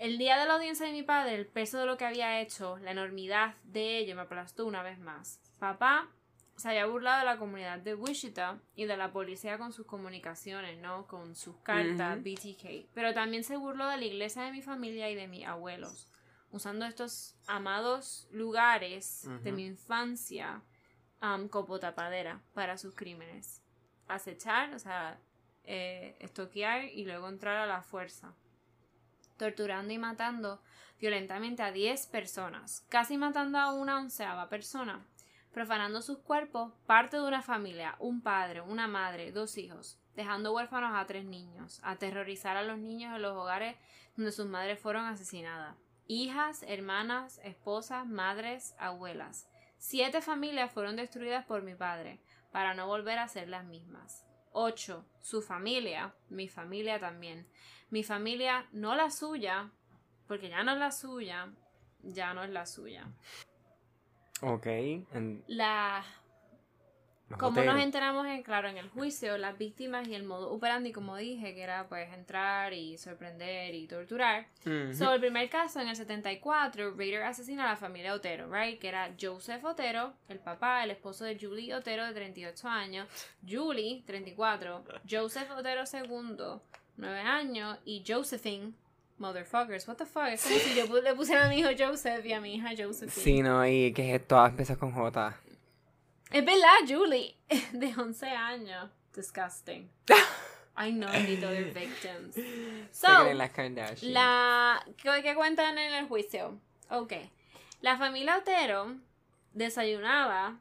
El día de la audiencia de mi padre, el peso de lo que había hecho, la enormidad de ello me aplastó una vez más. Papá se había burlado de la comunidad de Wichita y de la policía con sus comunicaciones, ¿no? Con sus cartas. BTK. Pero también se burló de la iglesia de mi familia y de mis abuelos, usando estos amados lugares de mi infancia um, como tapadera para sus crímenes. Acechar, o sea, eh, estoquear y luego entrar a la fuerza torturando y matando violentamente a 10 personas, casi matando a una onceava persona, profanando sus cuerpos, parte de una familia, un padre, una madre, dos hijos, dejando huérfanos a tres niños, aterrorizar a los niños en los hogares donde sus madres fueron asesinadas, hijas, hermanas, esposas, madres, abuelas. Siete familias fueron destruidas por mi padre, para no volver a ser las mismas. 8. Su familia, mi familia también. Mi familia, no la suya, porque ya no es la suya, ya no es la suya. Ok. La, como nos enteramos, en, claro, en el juicio, las víctimas y el modo operandi, como dije, que era pues entrar y sorprender y torturar. Ujú. Sobre el primer caso, en el 74, Raider asesina a la familia Otero, right? Que era Joseph Otero, el papá, el esposo de Julie Otero, de 38 años, Julie, 34, Joseph Otero II, 9 años, y Josephine, motherfuckers, what the fuck? Es como si yo le pusiera a mi hijo Joseph y a mi hija Josephine. Sí, no, y que es todas empieza con J. Es verdad, Julie, de 11 años. Disgusting. I know, bendito, they're victims. So, las la... ¿Qué, cuentan en el juicio? Ok. La familia Otero desayunaba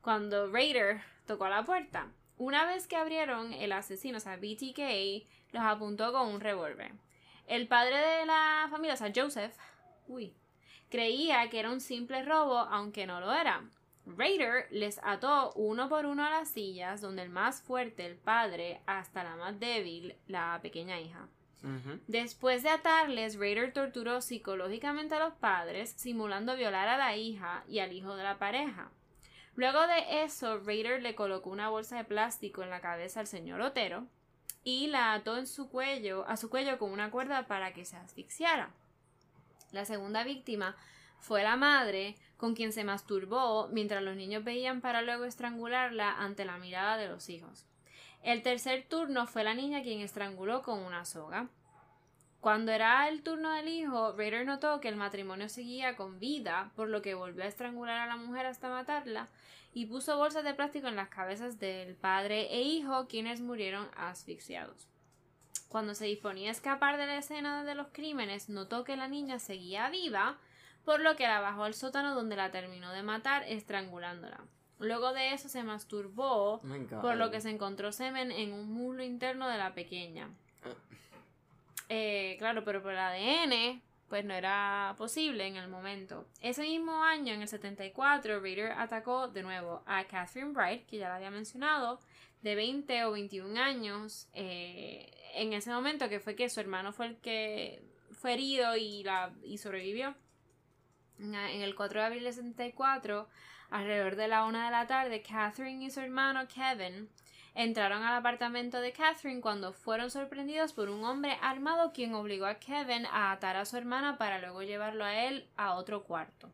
cuando Raider tocó la puerta. Una vez que abrieron, el asesino, o sea, BTK, los apuntó con un revólver. El padre de la familia, o sea, Joseph, uy, creía que era un simple robo, aunque no lo era. Raider les ató uno por uno a las sillas, donde el más fuerte, el padre, hasta la más débil, la pequeña hija. Después de atarles, Raider torturó psicológicamente a los padres, simulando violar a la hija y al hijo de la pareja. Luego de eso, Raider le colocó una bolsa de plástico en la cabeza al señor Otero y la ató en su cuello, a su cuello con una cuerda para que se asfixiara. La segunda víctima fue la madre, con quien se masturbó mientras los niños veían para luego estrangularla ante la mirada de los hijos. El tercer turno fue la niña quien estranguló con una soga. Cuando era el turno del hijo, Raider notó que el matrimonio seguía con vida, por lo que volvió a estrangular a la mujer hasta matarla y puso bolsas de plástico en las cabezas del padre e hijo, quienes murieron asfixiados. Cuando se disponía a escapar de la escena de los crímenes, notó que la niña seguía viva, por lo que la bajó al sótano donde la terminó de matar estrangulándola. Luego de eso se masturbó, por lo que se encontró semen en un muslo interno de la pequeña. Eh, claro, pero por el ADN, pues no era posible en el momento. Ese mismo año, en el 74, Raider atacó de nuevo a Catherine Bright, que ya la había mencionado, de 20 o 21 años, eh, en ese momento que fue que su hermano fue el que fue herido y, la, y sobrevivió. En el 4 de abril del 74, alrededor de la una de la tarde, Catherine y su hermano Kevin entraron al apartamento de Catherine cuando fueron sorprendidos por un hombre armado quien obligó a Kevin a atar a su hermana para luego llevarlo a él a otro cuarto.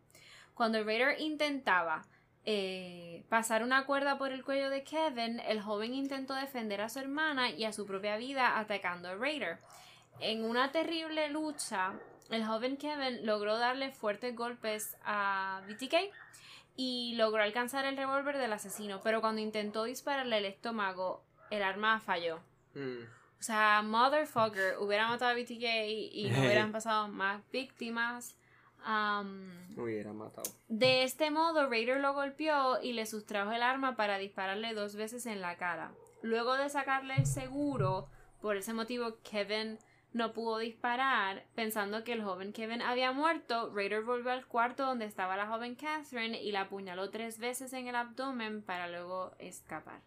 Cuando Raider intentaba eh, pasar una cuerda por el cuello de Kevin, el joven intentó defender a su hermana y a su propia vida atacando a Raider. En una terrible lucha, el joven Kevin logró darle fuertes golpes a BTK y logró alcanzar el revólver del asesino, pero cuando intentó dispararle el estómago, el arma falló. Mm. O sea, motherfucker, hubiera matado a BTK y no hubieran pasado más víctimas. Am, Hubiera matado. de este modo, Raider lo golpeó y le sustrajo el arma para dispararle dos veces en la cara. Luego de sacarle el seguro, por ese motivo Kevin no pudo disparar, pensando que el joven Kevin había muerto, Raider volvió al cuarto donde estaba la joven Catherine y la apuñaló tres veces en el abdomen para luego escapar.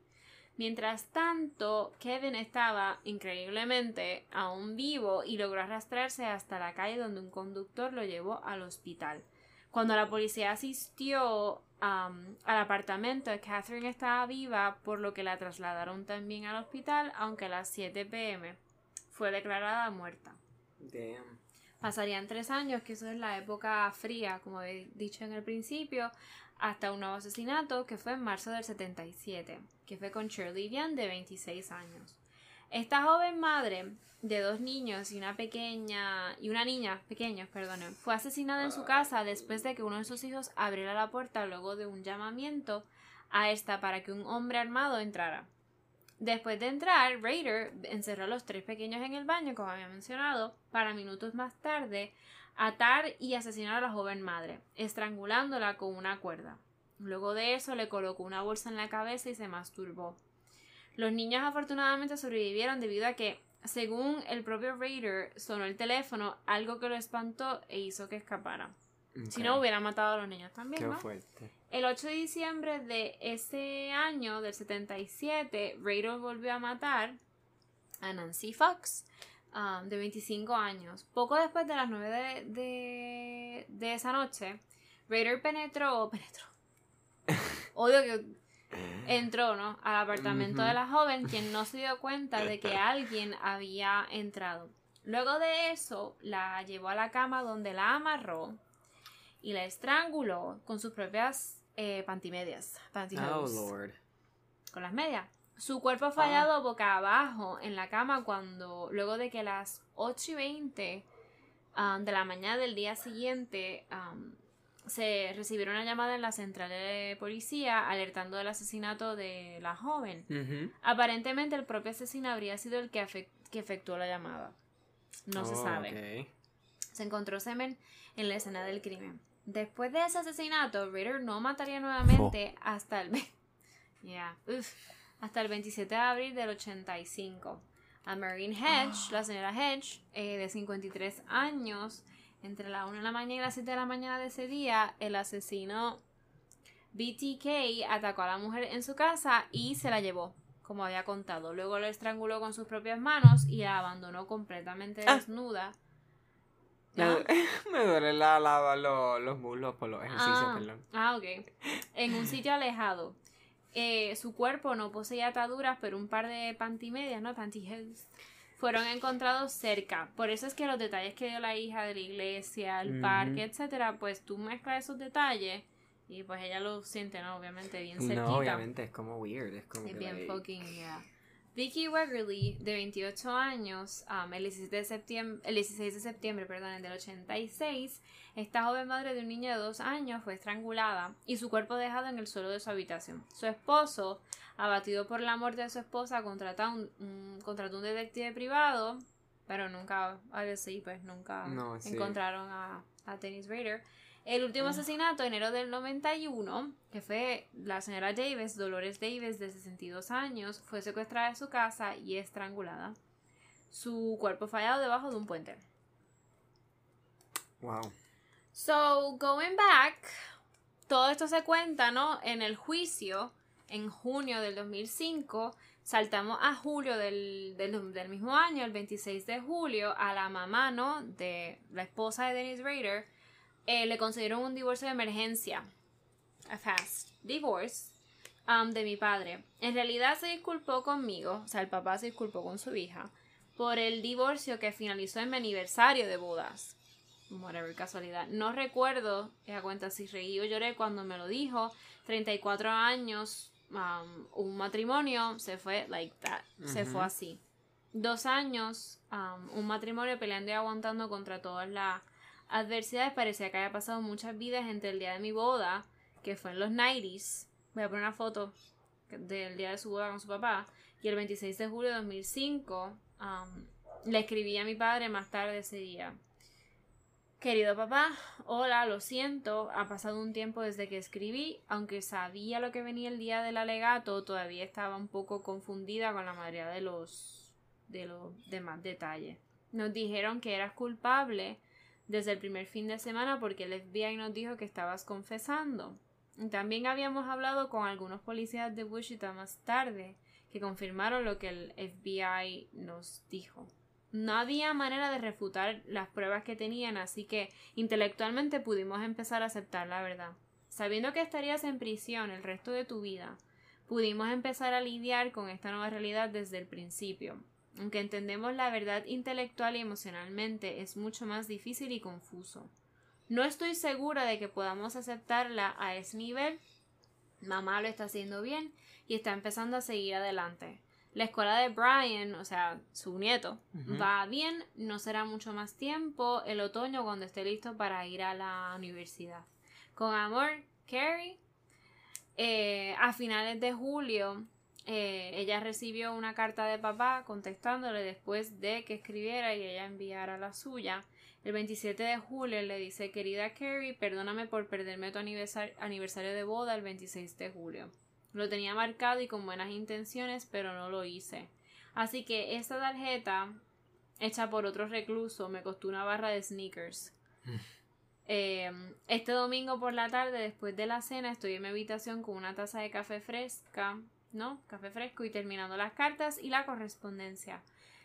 Mientras tanto, Kevin estaba increíblemente aún vivo y logró arrastrarse hasta la calle donde un conductor lo llevó al hospital. Cuando la policía asistió am, al apartamento, Catherine estaba viva, por lo que la trasladaron también al hospital, aunque a las 7 pm fue declarada muerta. Damn. Pasarían tres años, que eso es la época fría, como he dicho en el principio, hasta un nuevo asesinato que fue en marzo del 77, que fue con Shirley Vian de 26 años. Esta joven madre de dos niños y una pequeña y una niña pequeños, perdonen, fue asesinada en su casa después de que uno de sus hijos abriera la puerta luego de un llamamiento a esta para que un hombre armado entrara. Después de entrar, Raider encerró a los tres pequeños en el baño, como había mencionado, para minutos más tarde atar y asesinar a la joven madre, estrangulándola con una cuerda. Luego de eso le colocó una bolsa en la cabeza y se masturbó. Los niños afortunadamente sobrevivieron debido a que, según el propio Raider, sonó el teléfono, algo que lo espantó e hizo que escapara. Si no, hubiera matado a los niños también, Qué ¿no? fuerte. El 8 de diciembre de ese año, del 77, Raider volvió a matar a Nancy Fox, um, de 25 años. Poco después de las 9 de, de, de esa noche, Raider penetró, penetró, odio que entró, ¿no? Al apartamento de la joven, quien no se dio cuenta de que alguien había entrado. Luego de eso, la llevó a la cama donde la amarró y la estranguló con sus propias eh, pantimedias. Oh, Lord. con las medias. Su cuerpo fue hallado boca abajo en la cama cuando, luego de que a las 8 y 20 um, de la mañana del día siguiente, um, se recibieron una llamada en la central de policía alertando del asesinato de la joven. Aparentemente el propio asesino habría sido el que, que efectuó la llamada. No se Oh, sabe. Se encontró semen en la escena del crimen. Después de ese asesinato, Ritter no mataría nuevamente hasta el Yeah, uf, hasta el 27 de abril del 85. A Maureen Hedge, la señora Hedge, eh, de 53 años, entre la 1 de la mañana y las 7 de la mañana de ese día, el asesino BTK atacó a la mujer en su casa y se la llevó, como había contado. Luego la estranguló con sus propias manos y la abandonó completamente Ah. desnuda. ¿Ah? me duelen la, la- lo- los muslos por los ejercicios, Ah, perdón. ah, ok. En un sitio alejado. Eh, su cuerpo no poseía ataduras, pero un par de pantimedias, ¿no? Pantyhose, fueron encontrados cerca. Por eso es que los detalles que dio la hija de la iglesia, el parque, etcétera, pues tú mezclas esos detalles y pues ella lo siente, ¿no? Obviamente, bien cerquita. No, obviamente, es como weird. Es como Es que, bien like, fucking, yeah. Vicky Wegerly, de 28 años, um, el, 16 de septiembre, el 16 de septiembre perdón, del 86, esta joven madre de un niño de dos años fue estrangulada y su cuerpo dejado en el suelo de su habitación. Su esposo, abatido por la muerte de su esposa, contrató un, un- contrató un detective privado, pero nunca, obviously, pues nunca No, sí. encontraron a, a Dennis Rader. El último asesinato, enero del 91, que fue la señora Davis, Dolores Davis, de 62 años, fue secuestrada de su casa y estrangulada. Su cuerpo fue hallado debajo de un puente. Wow. So, going back, todo esto se cuenta, ¿no? En el juicio, en junio del 2005, saltamos a julio del, del, del mismo año, el 26 de julio, a la mamá, ¿no? De la esposa de Dennis Rader, eh, le concedieron un divorcio de emergencia, a fast divorce, um, de mi padre. En realidad se disculpó conmigo, o sea, el papá se disculpó con su hija, por el divorcio que finalizó en mi aniversario de bodas. Whatever, casualidad. No recuerdo, a cuenta si reí o lloré cuando me lo dijo. 34 años, um, un matrimonio, se fue like that. Se fue así. Dos años, um, un matrimonio peleando y aguantando contra todas las adversidades. Parecía que había pasado muchas vidas entre el día de mi boda, que fue en los 90s. Voy a poner una foto del día de su boda con su papá. Y el 26 de julio de 2005, um, le escribí a mi padre más tarde ese día. Querido papá, hola, lo siento, ha pasado un tiempo desde que escribí, aunque sabía lo que venía el día del alegato, todavía estaba un poco confundida con la mayoría de los de los demás detalles. Nos dijeron que eras culpable desde el primer fin de semana porque el FBI nos dijo que estabas confesando. También habíamos hablado con algunos policías de Wichita más tarde que confirmaron lo que el FBI nos dijo. No había manera de refutar las pruebas que tenían, así que intelectualmente pudimos empezar a aceptar la verdad. Sabiendo que estarías en prisión el resto de tu vida, pudimos empezar a lidiar con esta nueva realidad desde el principio. Aunque entendemos la verdad intelectual y emocionalmente, es mucho más difícil y confuso. No estoy segura de que podamos aceptarla a ese nivel. Mamá lo está haciendo bien y está empezando a seguir adelante. La escuela de Brian, o sea, su nieto, va bien, no será mucho más tiempo el otoño cuando esté listo para ir a la universidad. Con amor, Carrie. Eh, a finales de julio, eh, ella recibió una carta de papá contestándole después de que escribiera y ella enviara la suya. El 27 de julio le dice, querida Carrie, perdóname por perderme tu aniversar- aniversario de boda el 26 de julio. Lo tenía marcado y con buenas intenciones, pero no lo hice. Así que esta tarjeta, hecha por otro recluso, me costó una barra de sneakers. Eh, este domingo por la tarde, después de la cena, estoy en mi habitación con una taza de café fresca, ¿no? Café fresco y terminando las cartas y la correspondencia.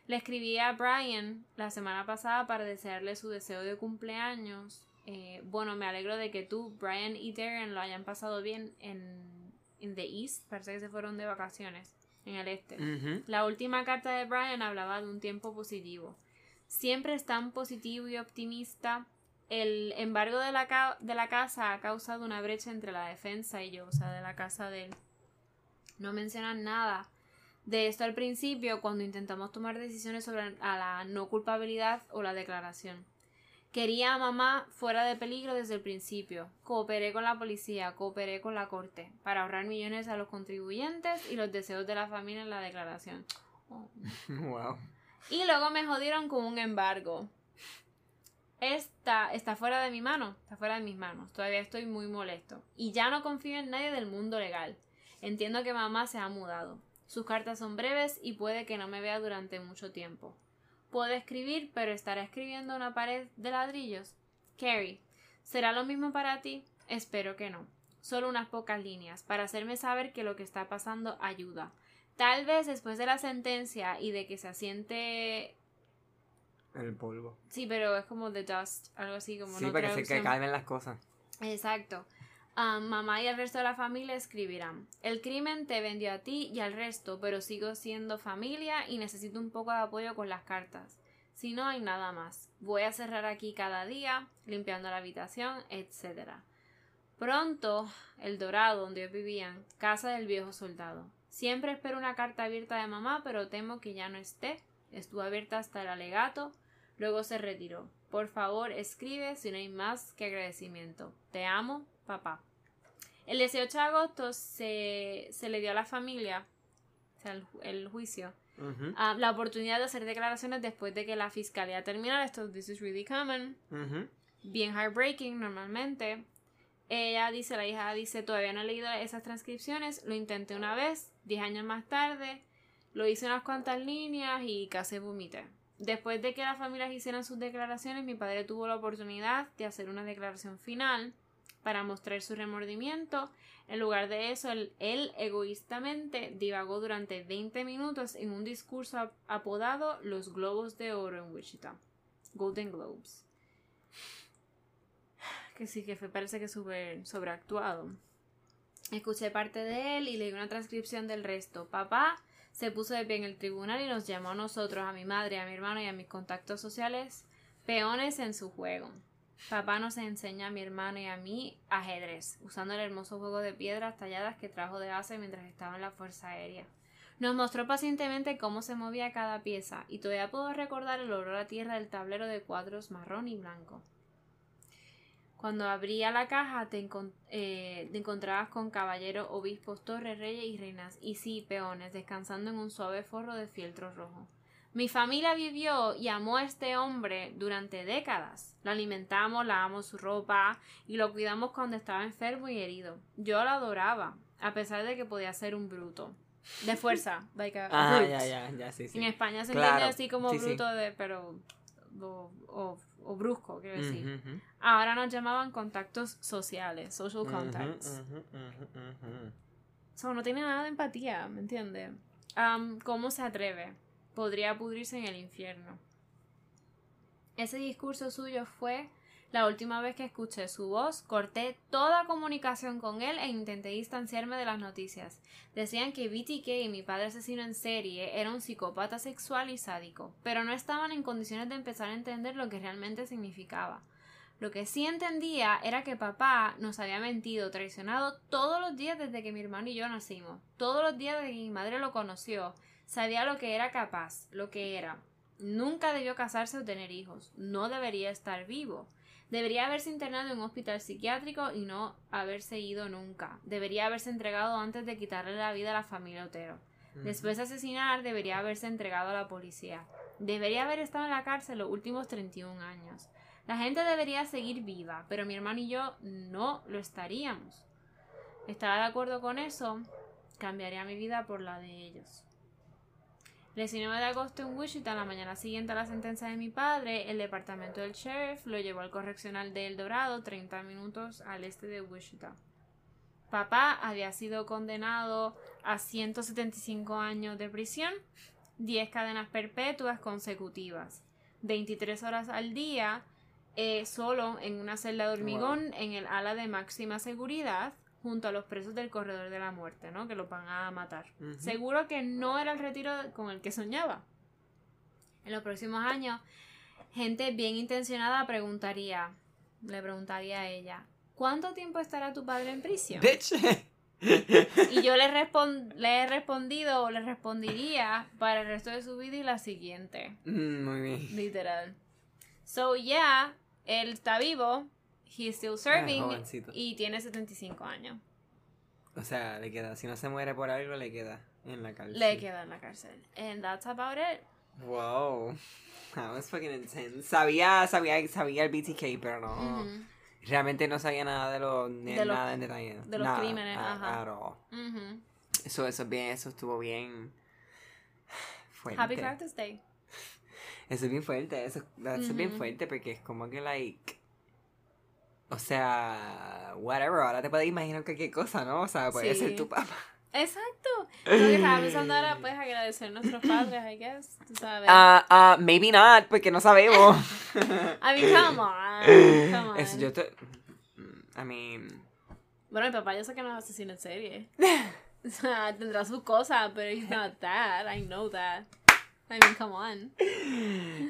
Le escribí a Brian la semana pasada para desearle su deseo de cumpleaños. Eh, bueno, me alegro de que tú, Brian y Darren lo hayan pasado bien en, en The East. Parece que se fueron de vacaciones en el este. La última carta de Brian hablaba de un tiempo positivo. Siempre es tan positivo y optimista. El embargo de la, ca- de la casa ha causado una brecha entre la defensa y yo, o sea, de la casa de él. No mencionan nada de esto al principio cuando intentamos tomar decisiones sobre a la no culpabilidad o la declaración. Quería a mamá fuera de peligro desde el principio. Cooperé con la policía, cooperé con la corte, para ahorrar millones a los contribuyentes y los deseos de la familia en la declaración. Wow. Y luego me jodieron con un embargo. Esta está fuera de mi mano, está fuera de mis manos. Todavía estoy muy molesto. Y ya no confío en nadie del mundo legal. Entiendo que mamá se ha mudado. Sus cartas son breves y puede que no me vea durante mucho tiempo. Puedo escribir, pero estará escribiendo una pared de ladrillos. Carrie, ¿será lo mismo para ti? Espero que no. Solo unas pocas líneas, para hacerme saber que lo que está pasando ayuda. Tal vez después de la sentencia y de que se asiente. El polvo. Sí, pero es como the dust, algo así como Sí, no para que se que calmen las cosas. Exacto. Mamá y el resto de la familia escribirán. El crimen te vendió a ti y al resto, pero sigo siendo familia y necesito un poco de apoyo con las cartas. Si no hay nada más. Voy a cerrar aquí cada día, limpiando la habitación, etc. Pronto, El Dorado, donde vivían, casa del viejo soldado. Siempre espero una carta abierta de mamá, pero temo que ya no esté. Estuvo abierta hasta el alegato, luego se retiró. Por favor, escribe si no hay más que agradecimiento. Te amo, papá. El 18 de agosto se, se le dio a la familia, o sea, el, ju- el juicio, ah, la oportunidad de hacer declaraciones después de que la fiscalía terminara. Esto, this is really common bien heartbreaking normalmente. Ella dice, la hija dice, todavía no he leído esas transcripciones, lo intenté una vez, 10 años más tarde, lo hice unas cuantas líneas y casi vomité. Después de que las familias hicieran sus declaraciones, mi padre tuvo la oportunidad de hacer una declaración final para mostrar su remordimiento. En lugar de eso, él, egoístamente divagó durante 20 minutos en un discurso ap- apodado Los Globos de Oro en Wichita. Golden Globes que sí que parece que súper sobreactuado. Escuché parte de él y leí una transcripción del resto. Papá se puso de pie en el tribunal y nos llamó a nosotros, a mi madre, a mi hermano y a mis contactos sociales, peones en su juego. Papá nos enseña a mi hermano y a mí ajedrez, usando el hermoso juego de piedras talladas que trajo de Asia mientras estaba en la Fuerza Aérea. Nos mostró pacientemente cómo se movía cada pieza, y todavía puedo recordar el olor a tierra del tablero de cuadros marrón y blanco. Cuando abría la caja te, encon- eh, te encontrabas con caballeros, obispos, torres, reyes y reinas, y sí, peones, descansando en un suave forro de fieltro rojo. Mi familia vivió y amó a este hombre durante décadas. Lo alimentamos, lavamos su ropa y lo cuidamos cuando estaba enfermo y herido. Yo lo adoraba, a pesar de que podía ser un bruto. De fuerza, like a Ah, ya, ya, ya, sí, sí. En España se Claro, entiende así como sí, bruto de, pero o, o- o brusco, quiero decir. Ahora nos llamaban contactos sociales, social contacts. Ujú. So, no tiene nada de empatía, ¿me entiendes? Am, ¿Cómo se atreve? Podría pudrirse en el infierno. Ese discurso suyo fue la última vez que escuché su voz. Corté toda comunicación con él e intenté distanciarme de las noticias. Decían que BTK mi padre asesino en serie era un psicópata sexual y sádico, pero no estaban en condiciones de empezar a entender lo que realmente significaba. Lo que sí entendía era que papá nos había mentido, traicionado todos los días desde que mi hermano y yo nacimos. Todos los días desde que mi madre lo conoció. Sabía lo que era capaz, lo que era. Nunca debió casarse o tener hijos. No debería estar vivo. Debería haberse internado en un hospital psiquiátrico y no haberse ido nunca. Debería haberse entregado antes de quitarle la vida a la familia Otero. Después de asesinar, debería haberse entregado a la policía. Debería haber estado en la cárcel los últimos 31 años. La gente debería seguir viva, pero mi hermano y yo no lo estaríamos. Estaba de acuerdo con eso, cambiaría mi vida por la de ellos. El 19 de agosto en Wichita, la mañana siguiente a la sentencia de mi padre, el departamento del sheriff lo llevó al correccional de El Dorado, 30 minutos al este de Wichita. Papá había sido condenado a 175 años de prisión, 10 cadenas perpetuas consecutivas, 23 horas al día, eh, solo en una celda de hormigón en el ala de máxima seguridad, junto a los presos del corredor de la muerte, ¿no? Que los van a matar. Seguro que no era el retiro con el que soñaba. En los próximos años, gente bien intencionada preguntaría, le preguntaría a ella, ¿cuánto tiempo estará tu padre en prisión? Bitch. Y yo le, le he respondido o le respondería para el resto de su vida y la siguiente. Mm, Muy bien. Literal. So, yeah, él está vivo, he's still serving, jovencito. y tiene 75 años. O sea, le queda. Si no se muere por algo, le queda en la cárcel. Le queda en la cárcel. And that's about it. Wow. That was fucking intense. Sabía, sabía, sabía el BTK, pero no. Ujú. Realmente no sabía nada de los De los- nada en detalle. de los Nada, crímenes, a- ajá. at all. Ujú. Eso, eso es bien, eso estuvo bien fuerte. Happy Practice Day. Eso es bien fuerte, eso, eso es bien Ujú. fuerte porque es como que like o sea, whatever, ahora te puedes imaginar cualquier cosa, ¿no? O sea, puede Sí. ser tu papá. Exacto. Lo que estaba pensando ahora, pues, agradecer a nuestros padres, I guess. Tú sabes. Ah, ah, maybe not, porque no sabemos. I mean, come on. Come on. Eso yo te I mean, Bueno, mi papá yo sé que no es asesino en serie. O sea, tendrá sus cosas, pero he's not that. I know that. I mean, come on.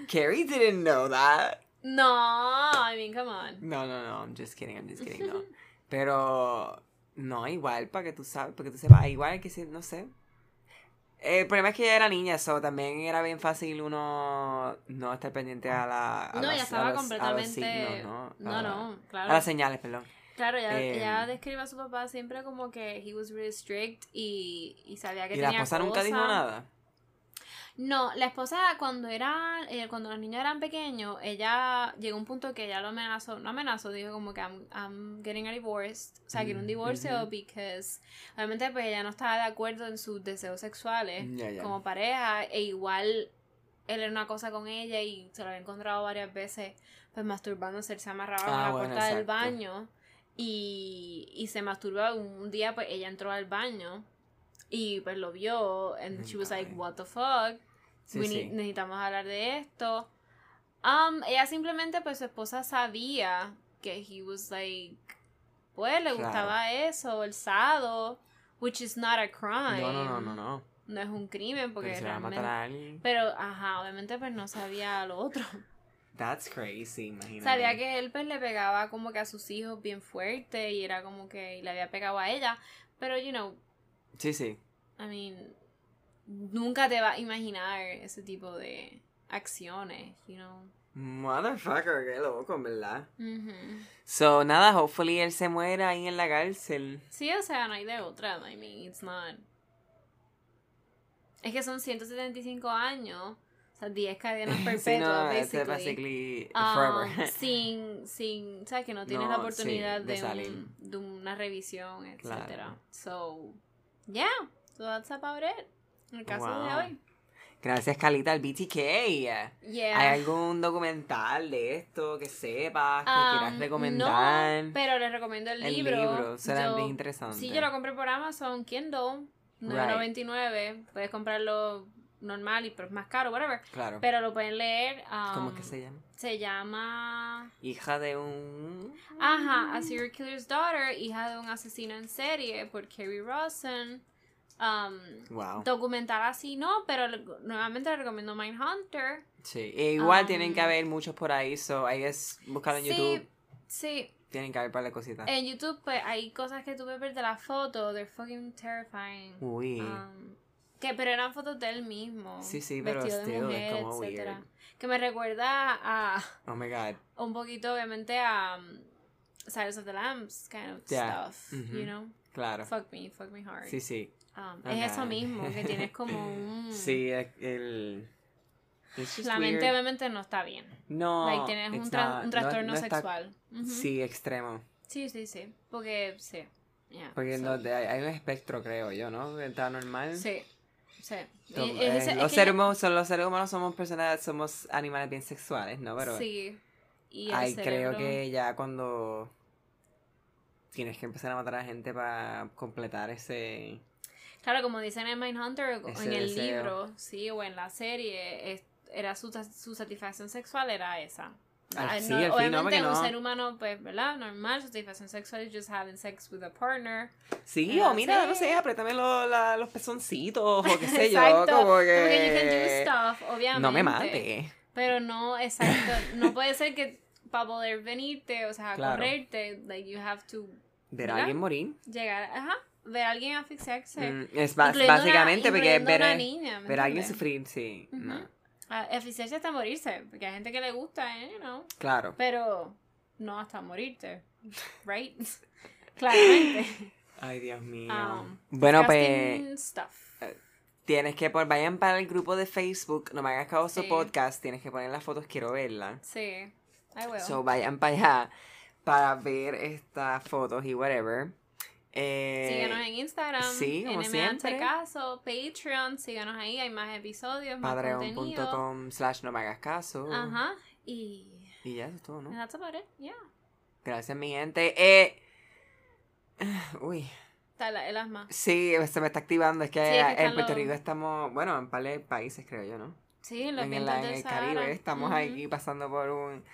Carrie didn't know that. No, I mean, come on. No, no, no, I'm just kidding, I'm just kidding, no. Pero, no, igual, para que tú sabes, porque tú sepas, igual que si, no sé. El problema es que ella era niña, eso también era bien fácil uno no estar pendiente a la. A No, las- ya a estaba a los completamente. signos, ¿no? No, A la- no, A claro. las señales, perdón. Claro, ella, Eh, ella describe a su papá siempre como que he was really strict y, y sabía que ¿Y la tenía esposa nunca dijo nada? No, la esposa cuando era, eh, cuando los niños eran pequeños, ella llegó a un punto que ella lo amenazó, no amenazó, dijo como que I'm, I'm getting a divorce, o sea, quiero un Mm, divorcio because obviamente pues ella no estaba de acuerdo en sus deseos sexuales como pareja e igual él era una cosa con ella y se lo había encontrado varias veces pues masturbándose, él se amarraba con Ah, la bueno, puerta del baño y, y se masturbaba un día pues ella entró al baño y pues lo vio and she was like Ay. what the fuck Sí, We sí. necesitamos hablar de esto. Um, ella simplemente, pues su esposa sabía que he was like, pues le Claro. gustaba eso, el sado, which is not a crime. No, no, no, no, no. No es un crimen porque Pero se va a matar a alguien. Pero, ajá, obviamente pues no sabía lo otro. That's crazy, imagínate. Sabía que él pues le pegaba como que a sus hijos bien fuerte y era como que le había pegado a ella. Pero, you know, Sí, sí. I mean, nunca te vas a imaginar ese tipo de acciones, you know. Motherfucker, qué loco, verdad. Ujú. So, nada, hopefully él se muera ahí en la cárcel. Sí, o sea, no hay de otra. I mean, it's not. Es que son 175 años. O sea, 10 cadenas Sí, perpetuas, no, it's basically. basically Um, forever. sin, sin, ¿sabes? Que no tienes No, la oportunidad sí, de de, un- de una revisión, etcétera. Claro. So, yeah, so that's about it. El caso de Wow. hoy. Gracias, Carlita, al BTK. Yeah. ¿Hay algún documental de esto que sepas, que Um, quieras recomendar? No, pero les recomiendo el, el libro. libro, será bien interesante. Sí, yo lo compré por Amazon, Kindle, 9.99. Puedes comprarlo normal y pero es más caro, whatever. Claro. Pero lo pueden leer. um, ¿Cómo es que se llama? Se llama. Hija de un... Ajá, A Serial Killer's Daughter, hija de un asesino en serie por Kerry Rosen. Um, Wow. documental así no, pero nuevamente le recomiendo Mindhunter. Sí. E igual Um, tienen que haber muchos por ahí, so I guess buscarlo en Sí, YouTube. Sí, Tienen que haber para de cositas. en YouTube pues hay cosas que tuve ver de la foto, they're fucking terrifying. Uy. Um, que pero eran fotos de él mismo. Sí, sí, pero vestido de still, es mujer, como etcétera. weird. Que me recuerda a oh my god. un poquito, obviamente, a um, Silence of the Lambs kind of Yeah. stuff. Mhm. You know? Claro. Fuck me, fuck me hard. Sí, sí. Um, Okay. Es eso mismo, que tienes como un. Sí, el... el- it's just La mente, weird. obviamente, no está bien. No, like, tienes un, it's tra- not- un no- trastorno está- sexual. Sí, extremo. sí, sí, sí. Porque, sí. Yeah, Porque so- no, hay, hay un espectro, creo yo, ¿no? Está normal. Sí, sí. Y- eh, es ese- es los, que seres humanos, son- los seres humanos somos personas, somos animales bien sexuales, ¿no? Pero Sí. Y ay, creo que ya cuando tienes que empezar a matar a gente para completar ese... Claro, como dicen en Mindhunter, Ese en el deseo. libro, sí, o en la serie, es- era su, su satisfacción sexual era esa. Al- Ah, sí, no, al fin, no, obviamente porque un no- ser humano, pues, ¿verdad? Normal, satisfacción sexual es just having sex with a partner. Sí, Ah, o mira, no sé, apriétame lo- la- los pezoncitos o qué sé yo, como que... Porque you can do stuff, obviamente. no me mate. Pero no, exacto. no puede ser que para poder venirte, o sea, Claro. correrte, like, you have to Ver a alguien morir. llegar, ajá, ver a alguien asfixiarse. Mm, es básicamente una, porque incluyendo ver, niña, ¿me ver a alguien sufrir, sí. Ujú. no. Ah, eficiencia hasta morirse, porque hay gente que le gusta, eh, you know. Claro. Pero no hasta morirte, right? Claramente. Ay, Dios mío. Um, bueno, pues stuff. tienes que poner, vayan para el grupo de Facebook, no me hagas caso Sí. podcast, tienes que poner las fotos, quiero verlas. Sí, I will. So vayan para allá para ver estas fotos y whatever. Eh, síganos en Instagram, sí, como siempre. caso, Patreon, síganos ahí, hay más episodios, más. Patreon.com slash no me hagas caso. Ajá, y Y ya, eso es todo, ¿no? that's about it, yeah. Gracias, mi gente. Eh, uy, Está la- el asma. sí, se me está activando. Es que, Sí, es que en Puerto Rico estamos, bueno, en varios países, creo yo, ¿no? Sí, los en el, en el. Caribe. Estamos aquí pasando por un,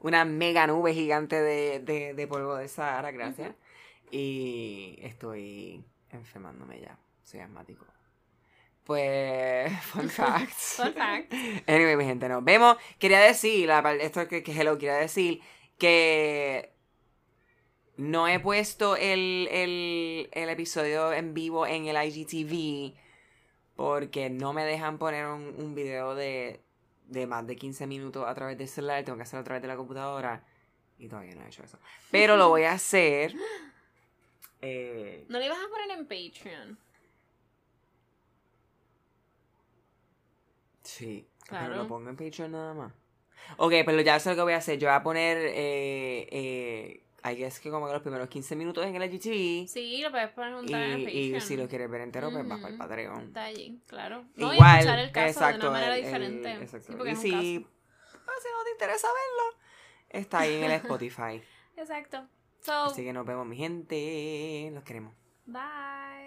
una mega nube gigante de, de, de polvo del Sahara, gracias. Y estoy enfermándome ya. Soy asmático. Pues, fun facts. Fun fact. Anyway, mi gente, nos vemos. Quería decir, esto que, que hello, quería decir que no he puesto el, el, el episodio en vivo en el IGTV porque no me dejan poner un, un video de, de más de 15 minutos a través del celular. Tengo que hacerlo a través de la computadora y todavía no he hecho eso. Pero lo voy a hacer. Eh, No le ibas a poner en Patreon. Sí, Claro. pero lo pongo en Patreon nada más. Ok, pero ya sé lo que voy a hacer. Yo voy a poner, eh, eh, I guess que como que los primeros 15 minutos en el IGTV. Sí, lo puedes poner Y, en y Patreon. si lo quieres ver entero, pues vas para el. Patreon. Está allí, claro. No, y Igual, escuchar el caso exacto. de una manera el- el- diferente. exacto. Sí, porque y es un si, caso. si no te interesa verlo, está ahí en el Spotify. Exacto. So, Así que nos vemos, mi gente. Los queremos. bye.